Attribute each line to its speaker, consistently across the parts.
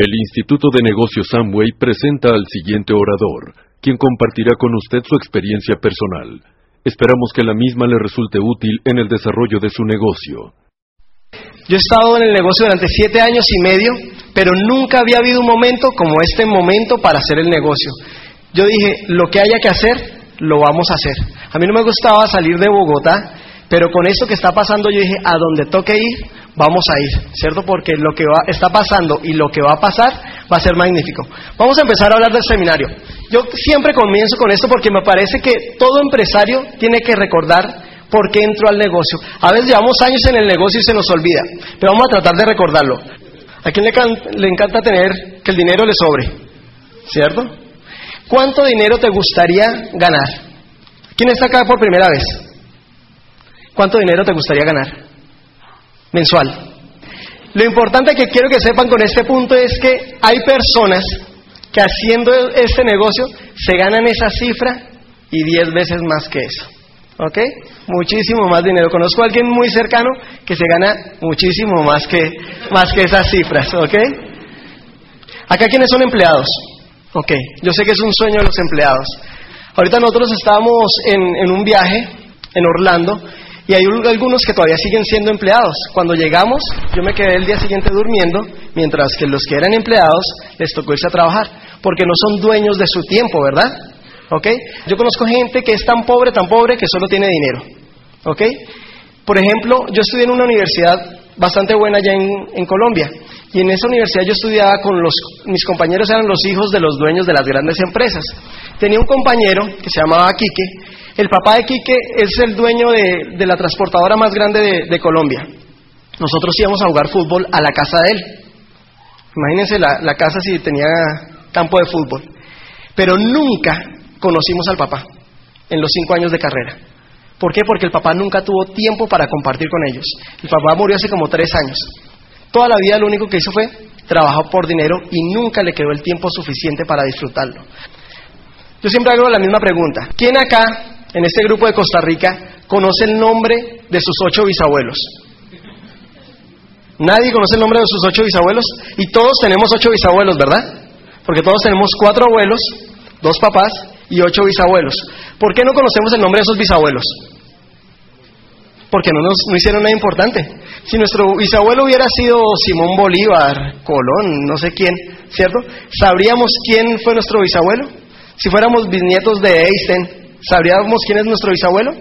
Speaker 1: El Instituto de Negocios Samway presenta al siguiente orador, quien compartirá con usted su experiencia personal. Esperamos que la misma le resulte útil en el desarrollo de su negocio.
Speaker 2: Yo he estado en el negocio durante siete años y medio, pero nunca había habido un momento como este momento para hacer el negocio. Yo dije, lo que haya que hacer, lo vamos a hacer. A mí no me gustaba salir de Bogotá, pero con esto que está pasando yo dije, a donde toque ir, vamos a ir, ¿cierto? Porque lo que va, está pasando y lo que va a pasar va a ser magnífico. Vamos a empezar a hablar del seminario. Yo siempre comienzo con esto porque me parece que todo empresario tiene que recordar por qué entró al negocio. A veces llevamos años en el negocio y se nos olvida, pero vamos a tratar de recordarlo. ¿A quién le, le encanta tener que el dinero le sobre? ¿Cierto? ¿Cuánto dinero te gustaría ganar? ¿Quién está acá por primera vez? ¿Cuánto dinero te gustaría ganar? mensual. Lo importante que quiero que sepan con este punto es que hay personas que haciendo este negocio se ganan esa cifra y diez veces más que eso. ¿Ok? Muchísimo más dinero. Conozco a alguien muy cercano que se gana muchísimo más que, más que esas cifras. ¿Ok? Acá quienes son empleados. Ok, yo sé que es un sueño de los empleados. Ahorita nosotros estábamos en, en un viaje en Orlando y hay algunos que todavía siguen siendo empleados. Cuando llegamos, yo me quedé el día siguiente durmiendo, mientras que los que eran empleados les tocó irse a trabajar, porque no son dueños de su tiempo, ¿verdad? ¿Ok? Yo conozco gente que es tan pobre, tan pobre, que solo tiene dinero. ¿Ok? Por ejemplo, yo estudié en una universidad bastante buena allá en, Colombia. Y en esa universidad yo estudiaba con los, mis compañeros eran los hijos de los dueños de las grandes empresas. Tenía un compañero que se llamaba Quique, el papá de Quique es el dueño de, la transportadora más grande de, Colombia. Nosotros íbamos a jugar fútbol a la casa de él. Imagínense la, la casa si tenía campo de fútbol. Pero nunca conocimos al papá en los cinco años de carrera. ¿Por qué? Porque el papá nunca tuvo tiempo para compartir con ellos. El papá murió hace como tres años. Toda la vida lo único que hizo fue trabajar por dinero y nunca le quedó el tiempo suficiente para disfrutarlo. Yo siempre hago la misma pregunta. ¿Quién acá en este grupo de Costa Rica conoce el nombre de sus ocho bisabuelos. Nadie conoce el nombre de sus ocho bisabuelos y todos tenemos ocho bisabuelos, ¿verdad? Porque todos tenemos cuatro abuelos, dos papás y ocho bisabuelos. ¿Por qué no conocemos el nombre de esos bisabuelos? Porque no nos no hicieron nada importante. Si nuestro bisabuelo hubiera sido Simón Bolívar, Colón, no sé quién, ¿cierto? ¿Sabríamos quién fue nuestro bisabuelo? Si fuéramos bisnietos de Einstein, ¿Sabríamos quién es nuestro bisabuelo?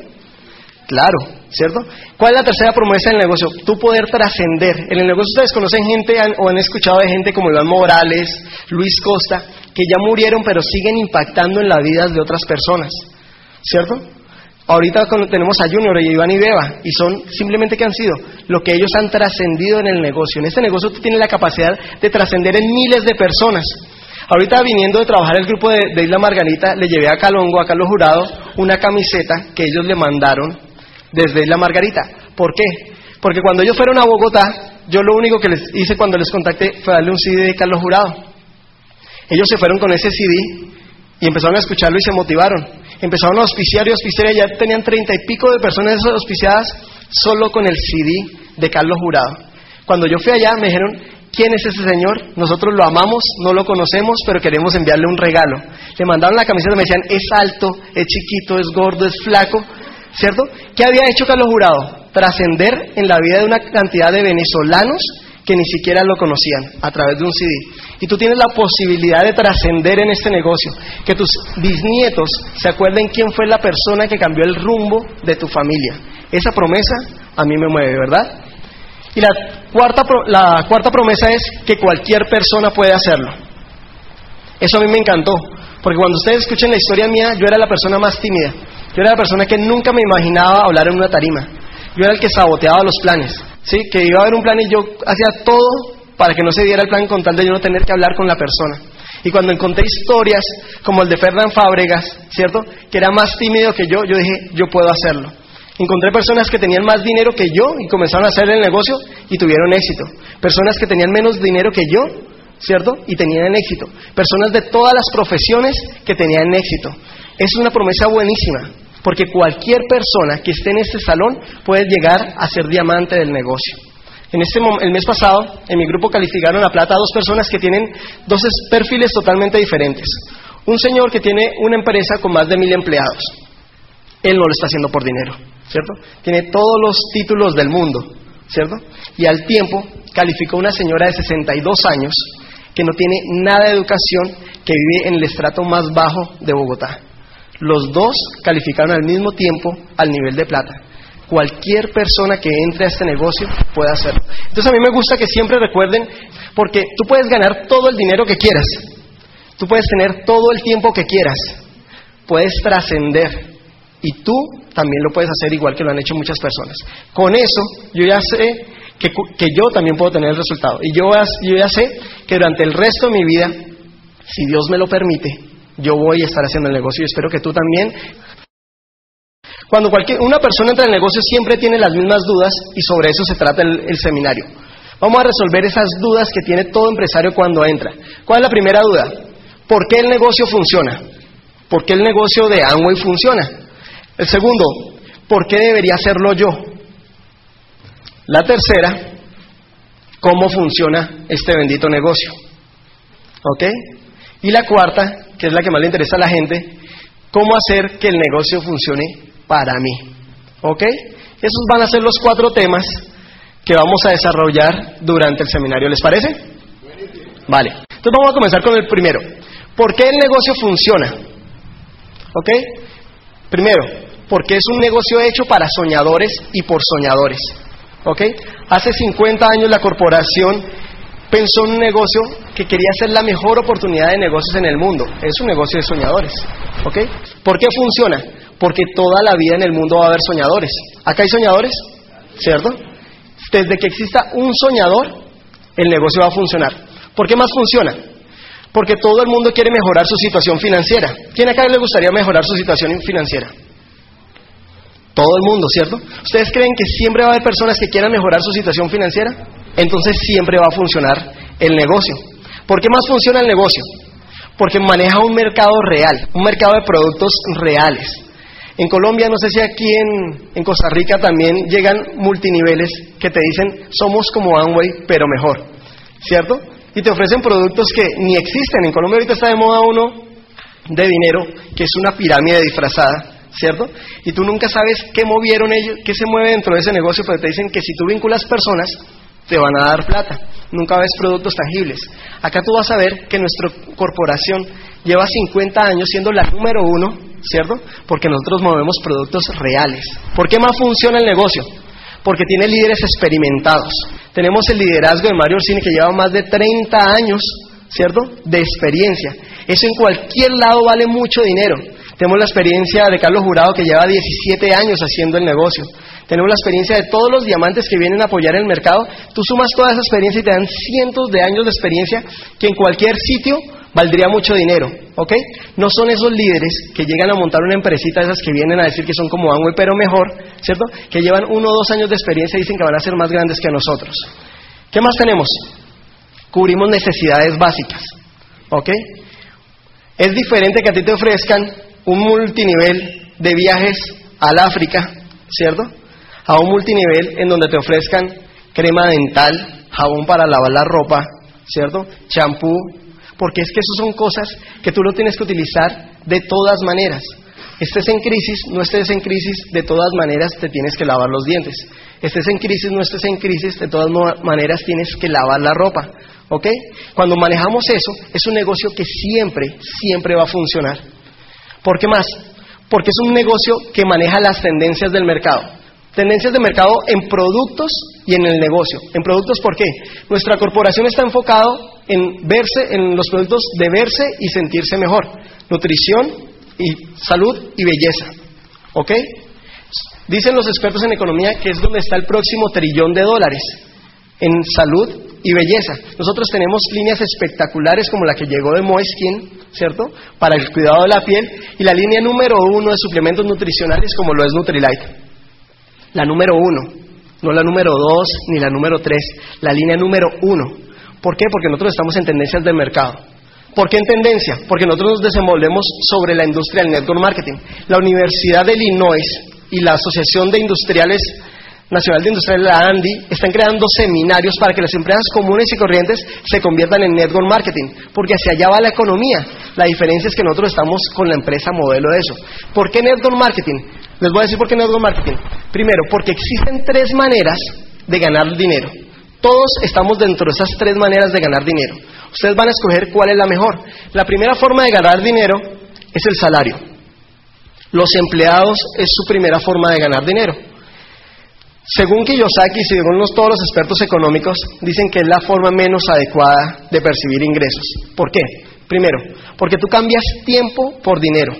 Speaker 2: Claro, ¿cierto? ¿Cuál es la tercera promesa del negocio? Tú poder trascender. En el negocio ustedes conocen gente o han escuchado de gente como Iván Morales, Luis Costa, que ya murieron pero siguen impactando en la vida de otras personas, ¿cierto? Ahorita tenemos a Junior y Iván y Beba y son simplemente que han sido lo que ellos han trascendido en el negocio. En este negocio tú tienes la capacidad de trascender en miles de personas. Ahorita viniendo de trabajar el grupo de, Isla Margarita, le llevé a Calongo, a Carlos Jurado, una camiseta que ellos le mandaron desde Isla Margarita. ¿Por qué? Porque cuando ellos fueron a Bogotá, yo lo único que les hice cuando les contacté fue darle un CD de Carlos Jurado. Ellos se fueron con ese CD y empezaron a escucharlo y se motivaron. Empezaron a auspiciar y auspiciar y ya tenían treinta y pico de personas auspiciadas solo con el CD de Carlos Jurado. Cuando yo fui allá me dijeron, ¿Quién es ese señor? Nosotros lo amamos, no lo conocemos, pero queremos enviarle un regalo. Le mandaron la camiseta y me decían, es alto, es chiquito, es gordo, es flaco, ¿cierto? ¿Qué había hecho Carlos Jurado? Trascender en la vida de una cantidad de venezolanos que ni siquiera lo conocían a través de un CD. Y tú tienes la posibilidad de trascender en este negocio, que tus bisnietos se acuerden quién fue la persona que cambió el rumbo de tu familia. Esa promesa a mí me mueve, ¿verdad? Y la cuarta, la cuarta promesa es que cualquier persona puede hacerlo. Eso a mí me encantó, porque cuando ustedes escuchen la historia mía, yo era la persona más tímida. Yo era la persona que nunca me imaginaba hablar en una tarima. Yo era el que saboteaba los planes. ¿sí? que iba a haber un plan y yo hacía todo para que no se diera el plan con tal de yo no tener que hablar con la persona. Y cuando encontré historias como el de Fernán Fábregas, ¿cierto? Que era más tímido que yo, yo dije, yo puedo hacerlo. Encontré personas que tenían más dinero que yo y comenzaron a hacer el negocio y tuvieron éxito. Personas que tenían menos dinero que yo, ¿cierto? Y tenían éxito. Personas de todas las profesiones que tenían éxito. Es una promesa buenísima, porque cualquier persona que esté en este salón puede llegar a ser diamante del negocio. En este el mes pasado, en mi grupo calificaron a plata a dos personas que tienen dos perfiles totalmente diferentes. Un señor que tiene una empresa con más de mil empleados. Él no lo está haciendo por dinero, ¿cierto? Tiene todos los títulos del mundo, ¿cierto? Y al tiempo calificó una señora de 62 años que no tiene nada de educación, que vive en el estrato más bajo de Bogotá. Los dos calificaron al mismo tiempo al nivel de plata. Cualquier persona que entre a este negocio puede hacerlo. Entonces a mí me gusta que siempre recuerden, porque tú puedes ganar todo el dinero que quieras, tú puedes tener todo el tiempo que quieras, puedes trascender y tú también lo puedes hacer igual que lo han hecho muchas personas. Con eso yo ya sé que, yo también puedo tener el resultado. Y yo, yo ya sé que durante el resto de mi vida, si Dios me lo permite, yo voy a estar haciendo el negocio y espero que tú también. Cuando cualquier, una persona entra en el negocio siempre tiene las mismas dudas y sobre eso se trata el, seminario. Vamos a resolver esas dudas que tiene todo empresario cuando entra. ¿Cuál es la primera duda? ¿Por qué el negocio funciona? ¿Por qué el negocio de Amway funciona? El segundo, ¿por qué debería hacerlo yo? La tercera, ¿cómo funciona este bendito negocio? ¿Ok? Y la cuarta, que es la que más le interesa a la gente, cómo hacer que el negocio funcione para mí. ¿Ok? Esos van a ser los cuatro temas que vamos a desarrollar durante el seminario. ¿Les parece? Vale. Entonces vamos a comenzar con el primero. ¿Por qué el negocio funciona? ¿Ok? Primero, porque es un negocio hecho para soñadores y por soñadores. ¿Ok? Hace 50 años la corporación pensó en un negocio que quería ser la mejor oportunidad de negocios en el mundo. Es un negocio de soñadores. ¿Ok? ¿Por qué funciona? Porque toda la vida en el mundo va a haber soñadores. ¿Acá hay soñadores? ¿Cierto? Desde que exista un soñador, el negocio va a funcionar. ¿Por qué más funciona? Porque todo el mundo quiere mejorar su situación financiera. ¿Quién acá le gustaría mejorar su situación financiera? Todo el mundo, ¿cierto? ¿Ustedes creen que siempre va a haber personas que quieran mejorar su situación financiera? Entonces siempre va a funcionar el negocio. ¿Por qué más funciona el negocio? Porque maneja un mercado real, un mercado de productos reales. En Colombia, no sé si aquí en, Costa Rica también llegan multiniveles que te dicen somos como Amway, pero mejor, ¿cierto? Y te ofrecen productos que ni existen. En Colombia ahorita está de moda uno de dinero, que es una pirámide disfrazada, ¿cierto? Y tú nunca sabes qué movieron ellos, qué se mueve dentro de ese negocio, pero te dicen que si tú vinculas personas, te van a dar plata. Nunca ves productos tangibles. Acá tú vas a ver que nuestra corporación lleva 50 años siendo la número uno, ¿cierto? Porque nosotros movemos productos reales. ¿Por qué más funciona el negocio? Porque tiene líderes experimentados. Tenemos el liderazgo de Mario Orsini que lleva más de 30 años, ¿cierto? De experiencia. Eso en cualquier lado vale mucho dinero. Tenemos la experiencia de Carlos Jurado que lleva 17 años haciendo el negocio. Tenemos la experiencia de todos los diamantes que vienen a apoyar el mercado. Tú sumas toda esa experiencia y te dan cientos de años de experiencia que en cualquier sitio valdría mucho dinero, ¿ok? No son esos líderes que llegan a montar una empresita esas que vienen a decir que son como Amway, pero mejor, ¿cierto? Que llevan uno o dos años de experiencia y dicen que van a ser más grandes que nosotros. ¿Qué más tenemos? Cubrimos necesidades básicas, ¿ok? Es diferente que a ti te ofrezcan un multinivel de viajes al África, ¿cierto? A un multinivel en donde te ofrezcan crema dental, jabón para lavar la ropa, ¿cierto? Champú, porque es que eso son cosas que tú lo tienes que utilizar de todas maneras. Estés en crisis, no estés en crisis, de todas maneras te tienes que lavar los dientes. Estés en crisis, no estés en crisis, de todas maneras tienes que lavar la ropa. ¿Ok? Cuando manejamos eso, es un negocio que siempre, siempre va a funcionar. ¿Por qué más? Porque es un negocio que maneja las tendencias del mercado. Tendencias de mercado en productos y en el negocio. En productos, ¿por qué? Nuestra corporación está enfocado en verse, en los productos de verse y sentirse mejor. Nutrición y salud y belleza. ¿Ok? Dicen los expertos en economía que es donde está el próximo trillón de dólares en salud y belleza. Nosotros tenemos líneas espectaculares como la que llegó de Moeskin, ¿cierto? Para el cuidado de la piel y la línea número uno de suplementos nutricionales como lo es Nutrilite. La número uno, no la número dos ni la número tres, la línea número uno. ¿Por qué? Porque nosotros estamos en tendencias de mercado. ¿Por qué en tendencia? Porque nosotros nos desenvolvemos sobre la industria del network marketing. La Universidad de Illinois y la Asociación de Industriales Nacional de Industriales, la ANDI, están creando seminarios para que las empresas comunes y corrientes se conviertan en network marketing, porque hacia allá va la economía. La diferencia es que nosotros estamos con la empresa modelo de eso. ¿Por qué network marketing? Les voy a decir por qué network marketing. Primero, porque existen tres maneras de ganar dinero. Todos estamos dentro de esas tres maneras de ganar dinero. Ustedes van a escoger cuál es la mejor. La primera forma de ganar dinero es el salario. Los empleados es su primera forma de ganar dinero. Según Kiyosaki y según todos los expertos económicos, dicen que es la forma menos adecuada de percibir ingresos. ¿Por qué? Primero, porque tú cambias tiempo por dinero.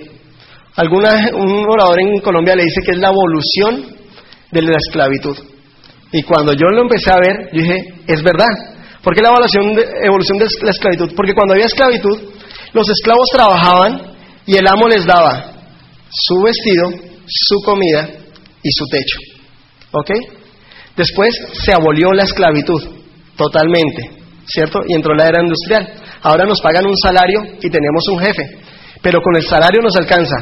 Speaker 2: Alguna, un orador en Colombia le dice que es la evolución de la esclavitud. Y cuando yo lo empecé a ver, dije, es verdad. ¿Por qué la evolución de, evolución de la esclavitud? Porque cuando había esclavitud, los esclavos trabajaban y el amo les daba su vestido, su comida y su techo. ¿Ok? Después se abolió la esclavitud totalmente, ¿cierto? Y entró la era industrial. Ahora nos pagan un salario y tenemos un jefe, pero con el salario nos alcanza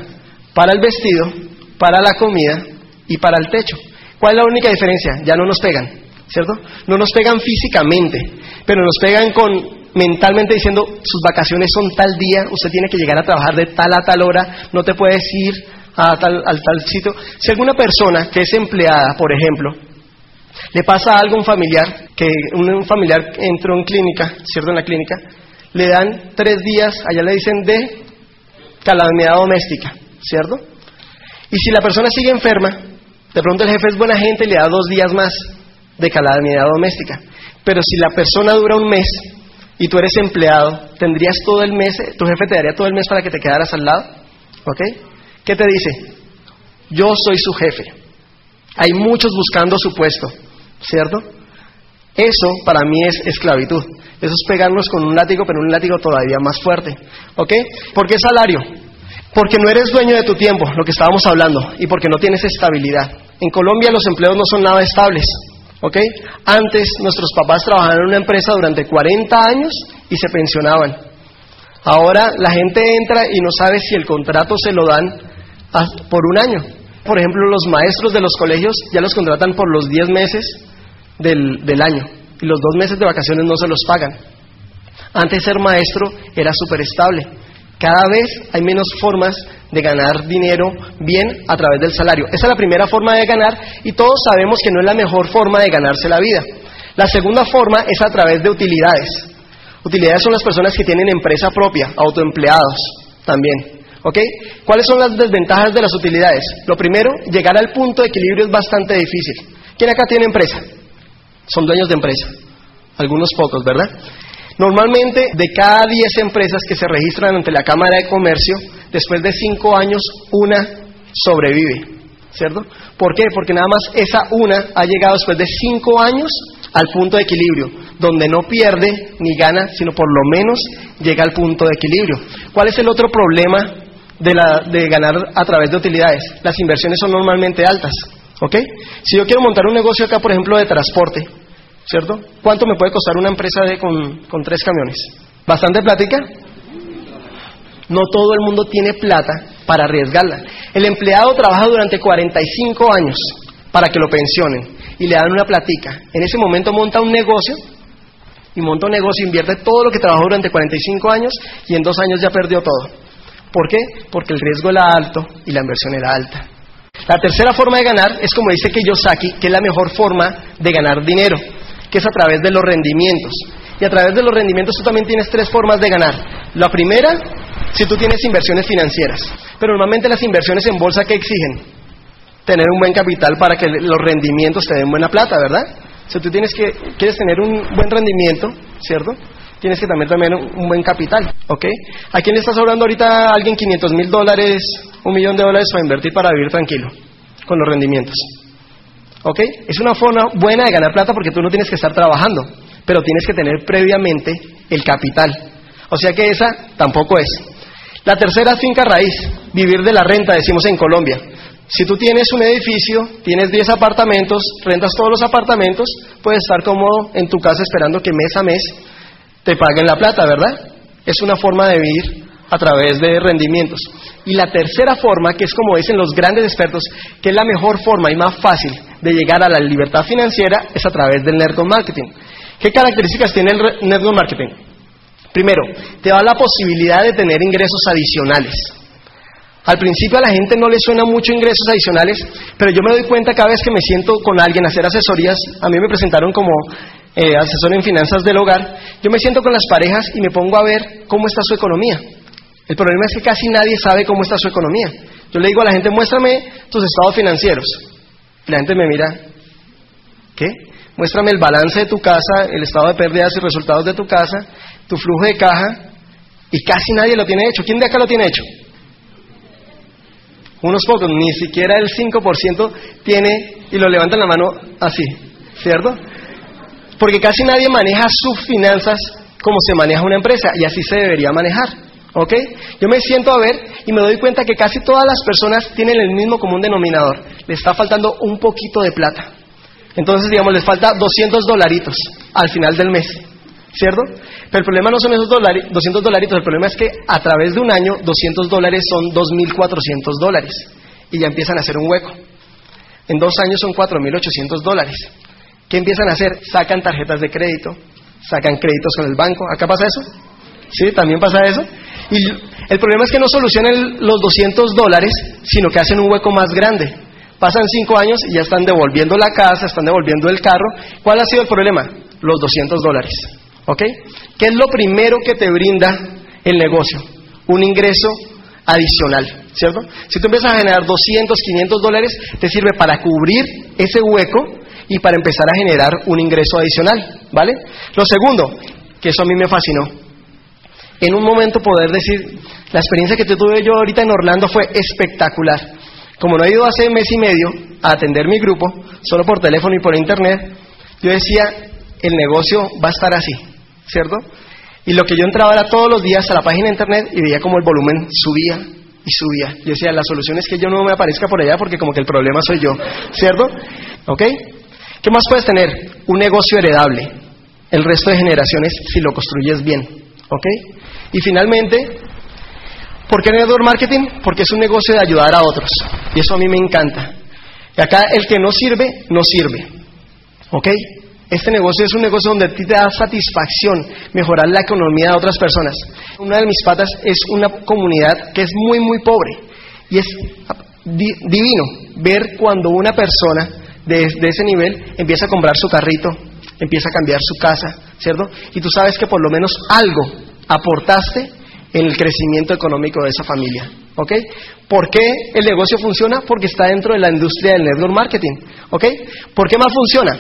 Speaker 2: para el vestido, para la comida y para el techo. ¿Cuál es la única diferencia? Ya no nos pegan, ¿cierto? No nos pegan físicamente, pero nos pegan con mentalmente diciendo sus vacaciones son tal día, usted tiene que llegar a trabajar de tal a tal hora, no te puedes ir a tal, al tal sitio. Si alguna persona que es empleada, por ejemplo, le pasa algo a un familiar, que un familiar entró en clínica, ¿cierto? En la clínica, le dan tres días, allá le dicen de calamidad doméstica, ¿cierto? Y si la persona sigue enferma, de pronto el jefe es buena gente y le da dos días más de calamidad doméstica. Pero si la persona dura un mes y tú eres empleado, ¿tendrías todo el mes, tu jefe te daría todo el mes para que te quedaras al lado? ¿Ok? ¿Qué te dice? Yo soy su jefe. Hay muchos buscando su puesto, ¿cierto? Eso para mí es esclavitud. Eso es pegarnos con un látigo, pero un látigo todavía más fuerte. ¿Ok? ¿Por qué salario? Porque no eres dueño de tu tiempo, lo que estábamos hablando, y porque no tienes estabilidad. En Colombia los empleos no son nada estables. ¿Ok? Antes nuestros papás trabajaban en una empresa durante 40 años y se pensionaban. Ahora la gente entra y no sabe si el contrato se lo dan por un año. Por ejemplo, los maestros de los colegios ya los contratan por los 10 meses del, del año y los dos meses de vacaciones no se los pagan. Antes ser maestro era súper estable. Cada vez hay menos formas de ganar dinero bien a través del salario. Esa es la primera forma de ganar y todos sabemos que no es la mejor forma de ganarse la vida. La segunda forma es a través de utilidades. Utilidades son las personas que tienen empresa propia, autoempleados también. ¿Ok? ¿Cuáles son las desventajas de las utilidades? Lo primero, llegar al punto de equilibrio es bastante difícil. ¿Quién acá tiene empresa? Son dueños de empresa. Algunos pocos, ¿verdad? Normalmente, de cada 10 empresas que se registran ante la Cámara de Comercio, después de 5 años, una sobrevive. ¿Cierto? ¿Por qué? Porque nada más esa una ha llegado después de 5 años al punto de equilibrio, donde no pierde ni gana, sino por lo menos llega al punto de equilibrio. ¿Cuál es el otro problema de, la, de ganar a través de utilidades. Las inversiones son normalmente altas. ¿Ok? Si yo quiero montar un negocio acá, por ejemplo, de transporte, ¿cierto? ¿Cuánto me puede costar una empresa de, con, con tres camiones? ¿Bastante plática? No todo el mundo tiene plata para arriesgarla. El empleado trabaja durante 45 años para que lo pensionen y le dan una platica. En ese momento monta un negocio y monta un negocio, invierte todo lo que trabajó durante 45 años y en dos años ya perdió todo. ¿Por qué? Porque el riesgo era alto y la inversión era alta. La tercera forma de ganar es como dice Kiyosaki, que es la mejor forma de ganar dinero, que es a través de los rendimientos. Y a través de los rendimientos tú también tienes tres formas de ganar. La primera, si tú tienes inversiones financieras. Pero normalmente las inversiones en bolsa, ¿qué exigen? Tener un buen capital para que los rendimientos te den buena plata, ¿verdad? Si tú tienes que, quieres tener un buen rendimiento, ¿cierto? Tienes que también tener un buen capital, ¿ok? ¿A quién le estás hablando ahorita alguien 500 mil dólares, un millón de dólares para invertir para vivir tranquilo? con los rendimientos. ¿Ok? Es una forma buena de ganar plata porque tú no tienes que estar trabajando, pero tienes que tener previamente el capital. O sea que esa tampoco es. La tercera finca raíz, vivir de la renta, decimos en Colombia. Si tú tienes un edificio, tienes 10 apartamentos, rentas todos los apartamentos, puedes estar cómodo en tu casa esperando que mes a mes te paguen la plata, ¿verdad? Es una forma de vivir a través de rendimientos. Y la tercera forma, que es como dicen los grandes expertos, que es la mejor forma y más fácil de llegar a la libertad financiera, es a través del network marketing. ¿Qué características tiene el network marketing? Primero, te da la posibilidad de tener ingresos adicionales. Al principio a la gente no le suena mucho ingresos adicionales, pero yo me doy cuenta cada vez que me siento con alguien a hacer asesorías, a mí me presentaron como eh, asesor en finanzas del hogar, yo me siento con las parejas y me pongo a ver cómo está su economía. El problema es que casi nadie sabe cómo está su economía. Yo le digo a la gente, muéstrame tus estados financieros. La gente me mira, ¿qué? Muéstrame el balance de tu casa, el estado de pérdidas y resultados de tu casa, tu flujo de caja, y casi nadie lo tiene hecho. ¿Quién de acá lo tiene hecho? Unos pocos, ni siquiera el 5% tiene y lo levantan la mano así, ¿cierto? Porque casi nadie maneja sus finanzas como se maneja una empresa y así se debería manejar. ¿Ok? Yo me siento a ver y me doy cuenta que casi todas las personas tienen el mismo común denominador. Le está faltando un poquito de plata. Entonces, digamos, les falta 200 dolaritos al final del mes. ¿cierto? Pero el problema no son esos 200 dolaritos, el problema es que a través de un año 200 dólares son 2.400 dólares y ya empiezan a hacer un hueco. En dos años son 4.800 dólares. ¿Qué empiezan a hacer? Sacan tarjetas de crédito, sacan créditos con el banco. ¿Acá pasa eso? ¿Sí? ¿También pasa eso? Y el problema es que no solucionan los 200 dólares, sino que hacen un hueco más grande. Pasan cinco años y ya están devolviendo la casa, están devolviendo el carro. ¿Cuál ha sido el problema? Los 200 dólares. ¿Ok? ¿Qué es lo primero que te brinda el negocio? Un ingreso adicional, ¿cierto? Si tú empiezas a generar 200, 500 dólares, te sirve para cubrir ese hueco y para empezar a generar un ingreso adicional, ¿vale? Lo segundo, que eso a mí me fascinó, en un momento poder decir, la experiencia que tuve yo ahorita en Orlando fue espectacular. Como no he ido hace mes y medio a atender mi grupo, solo por teléfono y por internet, yo decía, el negocio va a estar así. ¿cierto? Y lo que yo entraba era todos los días a la página de internet y veía como el volumen subía y subía. Yo decía, la solución es que yo no me aparezca por allá porque como que el problema soy yo, ¿cierto? ¿Ok? ¿Qué más puedes tener? Un negocio heredable. El resto de generaciones si lo construyes bien. ¿Ok? Y finalmente, ¿por qué network marketing? Porque es un negocio de ayudar a otros. Y eso a mí me encanta. Y acá el que no sirve, no sirve. ¿Ok? Este negocio es un negocio donde a ti te da satisfacción mejorar la economía de otras personas. Una de mis patas es una comunidad que es muy, muy pobre. Y es divino ver cuando una persona de, ese nivel empieza a comprar su carrito, empieza a cambiar su casa, ¿cierto? Y tú sabes que por lo menos algo aportaste en el crecimiento económico de esa familia. ¿Ok? ¿Por qué el negocio funciona? Porque está dentro de la industria del network marketing. ¿Ok? ¿Por qué más funciona?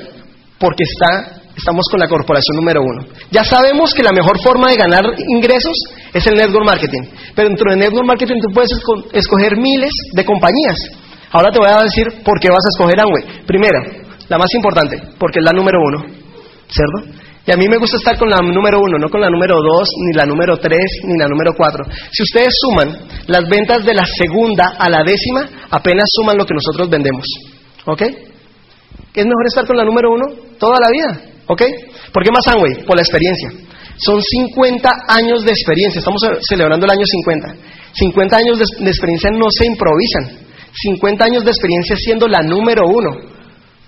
Speaker 2: porque está, estamos con la corporación número uno. Ya sabemos que la mejor forma de ganar ingresos es el network marketing, pero dentro del network marketing tú puedes escoger miles de compañías. Ahora te voy a decir por qué vas a escoger Amway. Primero, la más importante, porque es la número uno, ¿cierto? Y a mí me gusta estar con la número uno, no con la número dos, ni la número tres, ni la número cuatro. Si ustedes suman las ventas de la segunda a la décima, apenas suman lo que nosotros vendemos. ¿Ok? es mejor estar con la número uno toda la vida. ¿Ok? ¿Por qué más Amway? Por la experiencia. Son 50 años de experiencia. Estamos celebrando el año 50. 50 años de, experiencia no se improvisan. 50 años de experiencia siendo la número uno.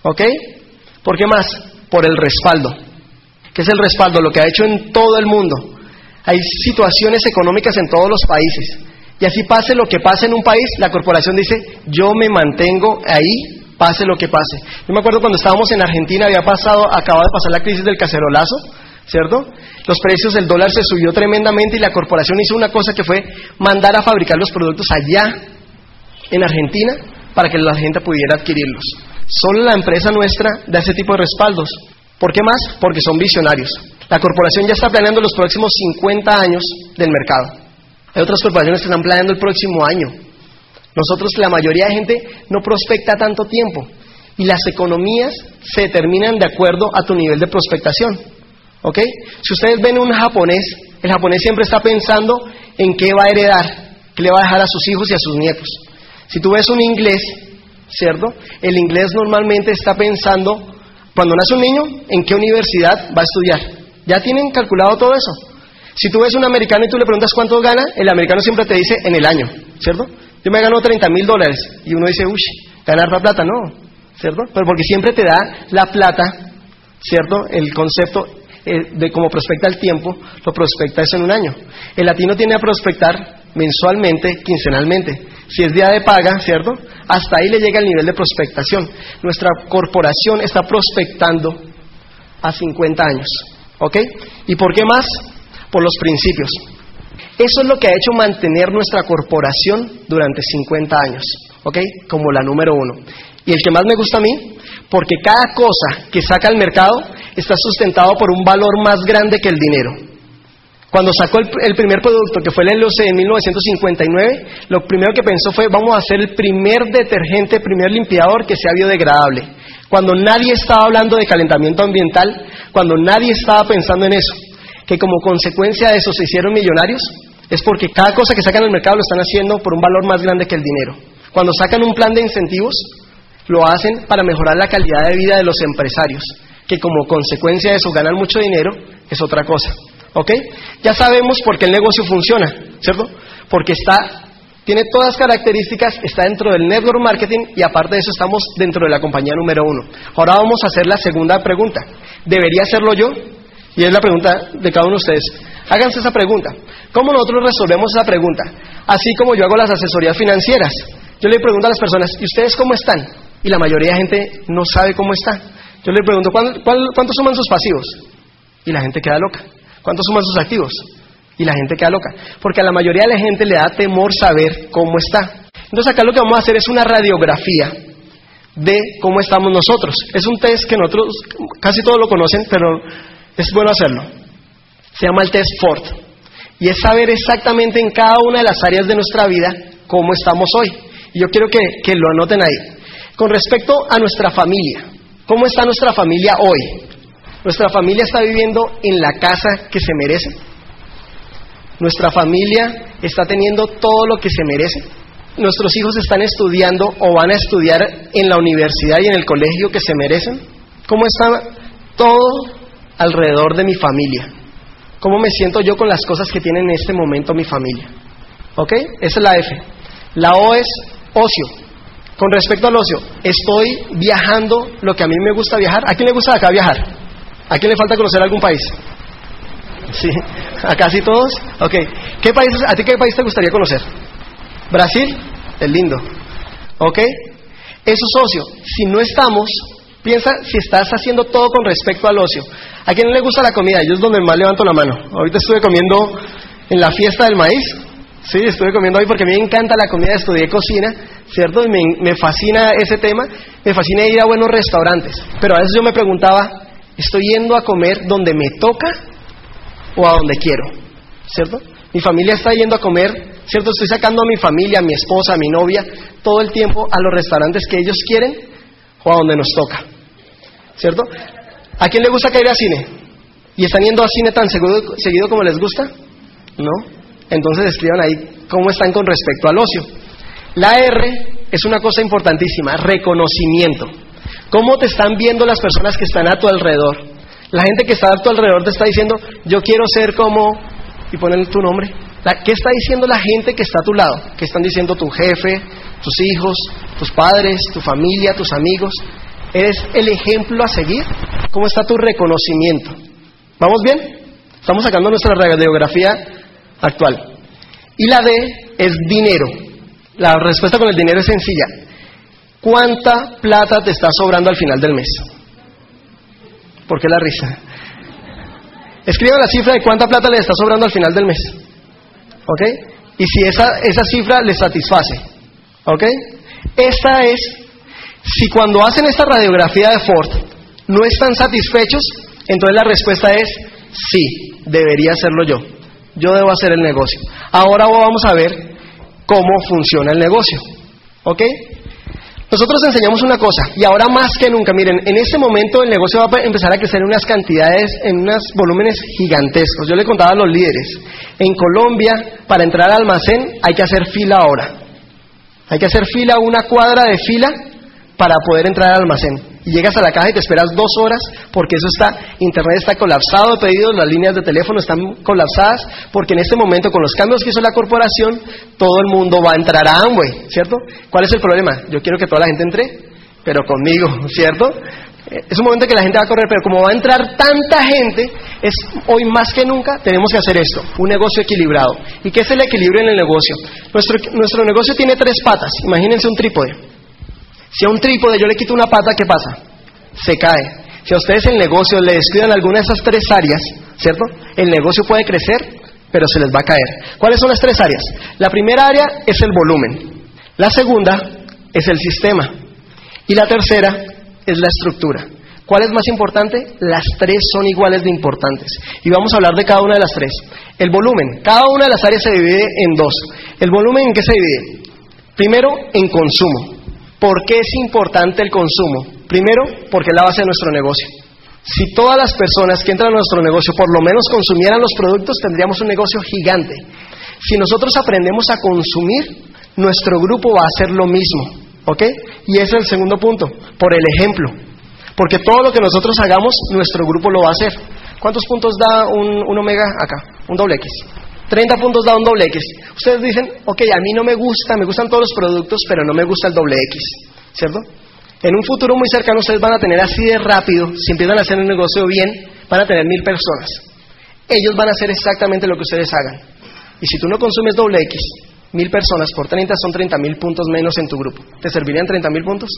Speaker 2: ¿Ok? ¿Por qué más? Por el respaldo. ¿Qué es el respaldo? Lo que ha hecho en todo el mundo. Hay situaciones económicas en todos los países. Y así pase lo que pase en un país, la corporación dice, yo me mantengo ahí pase lo que pase. Yo me acuerdo cuando estábamos en Argentina, había pasado, acababa de pasar la crisis del cacerolazo, ¿cierto? Los precios del dólar se subió tremendamente y la corporación hizo una cosa que fue mandar a fabricar los productos allá, en Argentina, para que la gente pudiera adquirirlos. Solo la empresa nuestra da ese tipo de respaldos. ¿Por qué más? Porque son visionarios. La corporación ya está planeando los próximos 50 años del mercado. Hay otras corporaciones que están planeando el próximo año. Nosotros, la mayoría de gente, no prospecta tanto tiempo. Y las economías se determinan de acuerdo a tu nivel de prospectación. ¿Ok? Si ustedes ven un japonés, el japonés siempre está pensando en qué va a heredar, qué le va a dejar a sus hijos y a sus nietos. Si tú ves un inglés, ¿cierto? El inglés normalmente está pensando, cuando nace un niño, en qué universidad va a estudiar. ¿Ya tienen calculado todo eso? Si tú ves un americano y tú le preguntas cuánto gana, el americano siempre te dice en el año, ¿cierto? Yo me gano 30 mil dólares y uno dice, uy, ganar la plata, no, ¿cierto? Pero porque siempre te da la plata, ¿cierto? El concepto eh, de cómo prospecta el tiempo, lo prospecta eso en un año. El latino tiene a prospectar mensualmente, quincenalmente. Si es día de paga, ¿cierto? Hasta ahí le llega el nivel de prospectación. Nuestra corporación está prospectando a 50 años. ¿Ok? ¿Y por qué más? Por los principios. Eso es lo que ha hecho mantener nuestra corporación durante 50 años. ¿Ok? Como la número uno. Y el que más me gusta a mí, porque cada cosa que saca al mercado está sustentado por un valor más grande que el dinero. Cuando sacó el, primer producto, que fue el LOC en 1959, lo primero que pensó fue, vamos a hacer el primer detergente, el primer limpiador que sea biodegradable. Cuando nadie estaba hablando de calentamiento ambiental, cuando nadie estaba pensando en eso, que como consecuencia de eso se hicieron millonarios, es porque cada cosa que sacan al mercado lo están haciendo por un valor más grande que el dinero. Cuando sacan un plan de incentivos, lo hacen para mejorar la calidad de vida de los empresarios, que como consecuencia de eso ganan mucho dinero, es otra cosa. ¿Ok? Ya sabemos por qué el negocio funciona, ¿cierto? Porque está, tiene todas las características, está dentro del network marketing y aparte de eso estamos dentro de la compañía número uno. Ahora vamos a hacer la segunda pregunta. ¿Debería hacerlo yo? Y es la pregunta de cada uno de ustedes. Háganse esa pregunta. ¿Cómo nosotros resolvemos esa pregunta? Así como yo hago las asesorías financieras. Yo le pregunto a las personas, ¿y ustedes cómo están? Y la mayoría de gente no sabe cómo está. Yo le pregunto, ¿cuánto suman sus pasivos? Y la gente queda loca. ¿Cuántos suman sus activos? Y la gente queda loca. Porque a la mayoría de la gente le da temor saber cómo está. Entonces acá lo que vamos a hacer es una radiografía de cómo estamos nosotros. Es un test que nosotros casi todos lo conocen, pero es bueno hacerlo. Se llama el test Ford. Y es saber exactamente en cada una de las áreas de nuestra vida cómo estamos hoy. Y yo quiero que, que lo anoten ahí. Con respecto a nuestra familia, ¿cómo está nuestra familia hoy? ¿Nuestra familia está viviendo en la casa que se merece? ¿Nuestra familia está teniendo todo lo que se merece? ¿Nuestros hijos están estudiando o van a estudiar en la universidad y en el colegio que se merecen? ¿Cómo está todo alrededor de mi familia? ¿Cómo me siento yo con las cosas que tiene en este momento mi familia? ¿Ok? Esa es la F. La O es ocio. Con respecto al ocio, estoy viajando lo que a mí me gusta viajar. ¿A quién le gusta acá viajar? ¿A quién le falta conocer algún país? Sí, a casi todos. ¿Qué países, ¿A ti qué país te gustaría conocer? Brasil, es lindo. ¿Ok? Eso es ocio. Si no estamos, piensa si estás haciendo todo con respecto al ocio. ¿A quién le gusta la comida? Yo es donde más levanto la mano. Ahorita estuve comiendo en la fiesta del maíz. Sí, estuve comiendo hoy porque a mí me encanta la comida, estudié cocina, ¿cierto? Y me, me fascina ese tema, me fascina ir a buenos restaurantes. Pero a veces yo me preguntaba, ¿estoy yendo a comer donde me toca o a donde quiero? ¿Cierto? Mi familia está yendo a comer, ¿cierto? Estoy sacando a mi familia, a mi esposa, a mi novia, todo el tiempo a los restaurantes que ellos quieren o a donde nos toca. ¿Cierto? ¿A quién le gusta ir al cine? ¿Y están yendo al cine tan seguido, seguido como les gusta? ¿No? Entonces escriban ahí cómo están con respecto al ocio. La R es una cosa importantísima, reconocimiento. ¿Cómo te están viendo las personas que están a tu alrededor? La gente que está a tu alrededor te está diciendo, yo quiero ser como, y ponen tu nombre. ¿Qué está diciendo la gente que está a tu lado? ¿Qué están diciendo tu jefe, tus hijos, tus padres, tu familia, tus amigos? ¿Eres el ejemplo a seguir? ¿Cómo está tu reconocimiento? ¿Vamos bien? Estamos sacando nuestra radiografía actual. Y la D es dinero. La respuesta con el dinero es sencilla. ¿Cuánta plata te está sobrando al final del mes? ¿Por qué la risa? Escriba la cifra de cuánta plata le está sobrando al final del mes. ¿Ok? Y si esa, esa cifra le satisface. ¿Ok? Esta es, si cuando hacen esta radiografía de Ford no están satisfechos, entonces la respuesta es sí, debería hacerlo yo yo debo hacer el negocio. Ahora vamos a ver cómo funciona el negocio. ¿Ok? Nosotros enseñamos una cosa, y ahora más que nunca, miren, en este momento el negocio va a empezar a crecer en unas cantidades, en unos volúmenes gigantescos. Yo le contaba a los líderes, en Colombia, para entrar al almacén hay que hacer fila ahora. Hay que hacer fila, una cuadra de fila, para poder entrar al almacén y llegas a la caja y te esperas dos horas porque eso está, internet está colapsado de pedidos, las líneas de teléfono están colapsadas porque en este momento con los cambios que hizo la corporación todo el mundo va a entrar a Amway, ¿cierto? ¿Cuál es el problema? Yo quiero que toda la gente entre, pero conmigo, ¿cierto? Es un momento que la gente va a correr, pero como va a entrar tanta gente, es hoy más que nunca tenemos que hacer esto, un negocio equilibrado. ¿Y qué es el equilibrio en el negocio? Nuestro, nuestro negocio tiene tres patas, imagínense un trípode. Si a un trípode yo le quito una pata, ¿qué pasa? Se cae. Si a ustedes el negocio le descuidan alguna de esas tres áreas, ¿cierto? El negocio puede crecer, pero se les va a caer. ¿Cuáles son las tres áreas? La primera área es el volumen. La segunda es el sistema. Y la tercera es la estructura. ¿Cuál es más importante? Las tres son iguales de importantes. Y vamos a hablar de cada una de las tres. El volumen. Cada una de las áreas se divide en dos. ¿El volumen en qué se divide? Primero, en consumo. ¿Por qué es importante el consumo? Primero, porque es la base de nuestro negocio. Si todas las personas que entran a nuestro negocio por lo menos consumieran los productos, tendríamos un negocio gigante. Si nosotros aprendemos a consumir, nuestro grupo va a hacer lo mismo. ¿Ok? Y ese es el segundo punto, por el ejemplo. Porque todo lo que nosotros hagamos, nuestro grupo lo va a hacer. ¿Cuántos puntos da un, un omega acá? Un doble X. 30 puntos da un doble X. Ustedes dicen, ok, a mí no me gusta, me gustan todos los productos, pero no me gusta el doble X, ¿cierto? En un futuro muy cercano ustedes van a tener así de rápido, si empiezan a hacer un negocio bien, van a tener mil personas. Ellos van a hacer exactamente lo que ustedes hagan. Y si tú no consumes doble X, mil personas por 30 son 30 mil puntos menos en tu grupo. ¿Te servirían 30 mil puntos?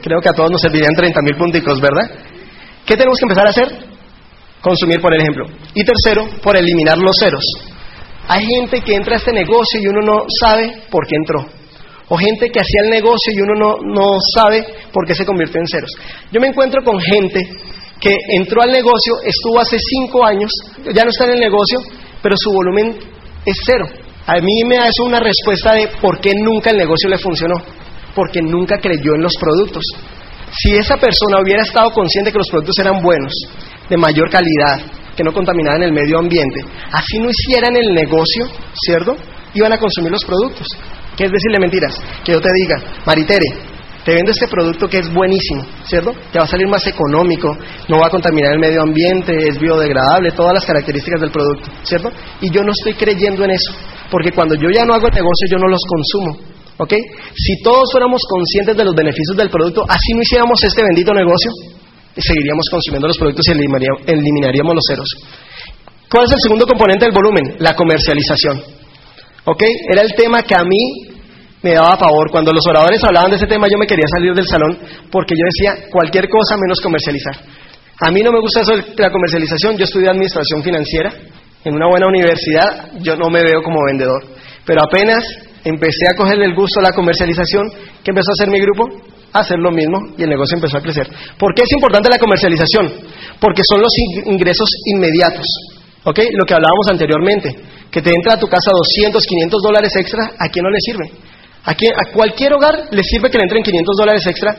Speaker 2: Creo que a todos nos servirían 30 mil punticos, ¿verdad? ¿Qué tenemos que empezar a hacer? Consumir por ejemplo. Y tercero, por eliminar los ceros. Hay gente que entra a este negocio y uno no sabe por qué entró. O gente que hacía el negocio y uno no, no sabe por qué se convirtió en ceros. Yo me encuentro con gente que entró al negocio, estuvo hace cinco años, ya no está en el negocio, pero su volumen es cero. A mí me da eso una respuesta de por qué nunca el negocio le funcionó. Porque nunca creyó en los productos. Si esa persona hubiera estado consciente que los productos eran buenos, de mayor calidad, que no contaminaran el medio ambiente, así no hicieran el negocio, ¿cierto? Iban a consumir los productos. ¿Qué es decirle mentiras? Que yo te diga, Maritere, te vendo este producto que es buenísimo, ¿cierto? Te va a salir más económico, no va a contaminar el medio ambiente, es biodegradable, todas las características del producto, ¿cierto? Y yo no estoy creyendo en eso, porque cuando yo ya no hago el negocio, yo no los consumo. ¿Ok? Si todos fuéramos conscientes de los beneficios del producto, así no hiciéramos este bendito negocio, seguiríamos consumiendo los productos y eliminaríamos los ceros. ¿Cuál es el segundo componente del volumen? La comercialización. ¿Ok? Era el tema que a mí me daba favor. Cuando los oradores hablaban de ese tema, yo me quería salir del salón porque yo decía cualquier cosa menos comercializar. A mí no me gusta eso de la comercialización. Yo estudié administración financiera en una buena universidad. Yo no me veo como vendedor. Pero apenas empecé a cogerle el gusto a la comercialización, ¿qué empezó a hacer mi grupo? Hacer lo mismo y el negocio empezó a crecer. ¿Por qué es importante la comercialización? Porque son los ingresos inmediatos. ¿Ok? Lo que hablábamos anteriormente. Que te entra a tu casa 200, 500 dólares extra, ¿a quién no le sirve? ¿A, a cualquier hogar le sirve que le entren 500 dólares extra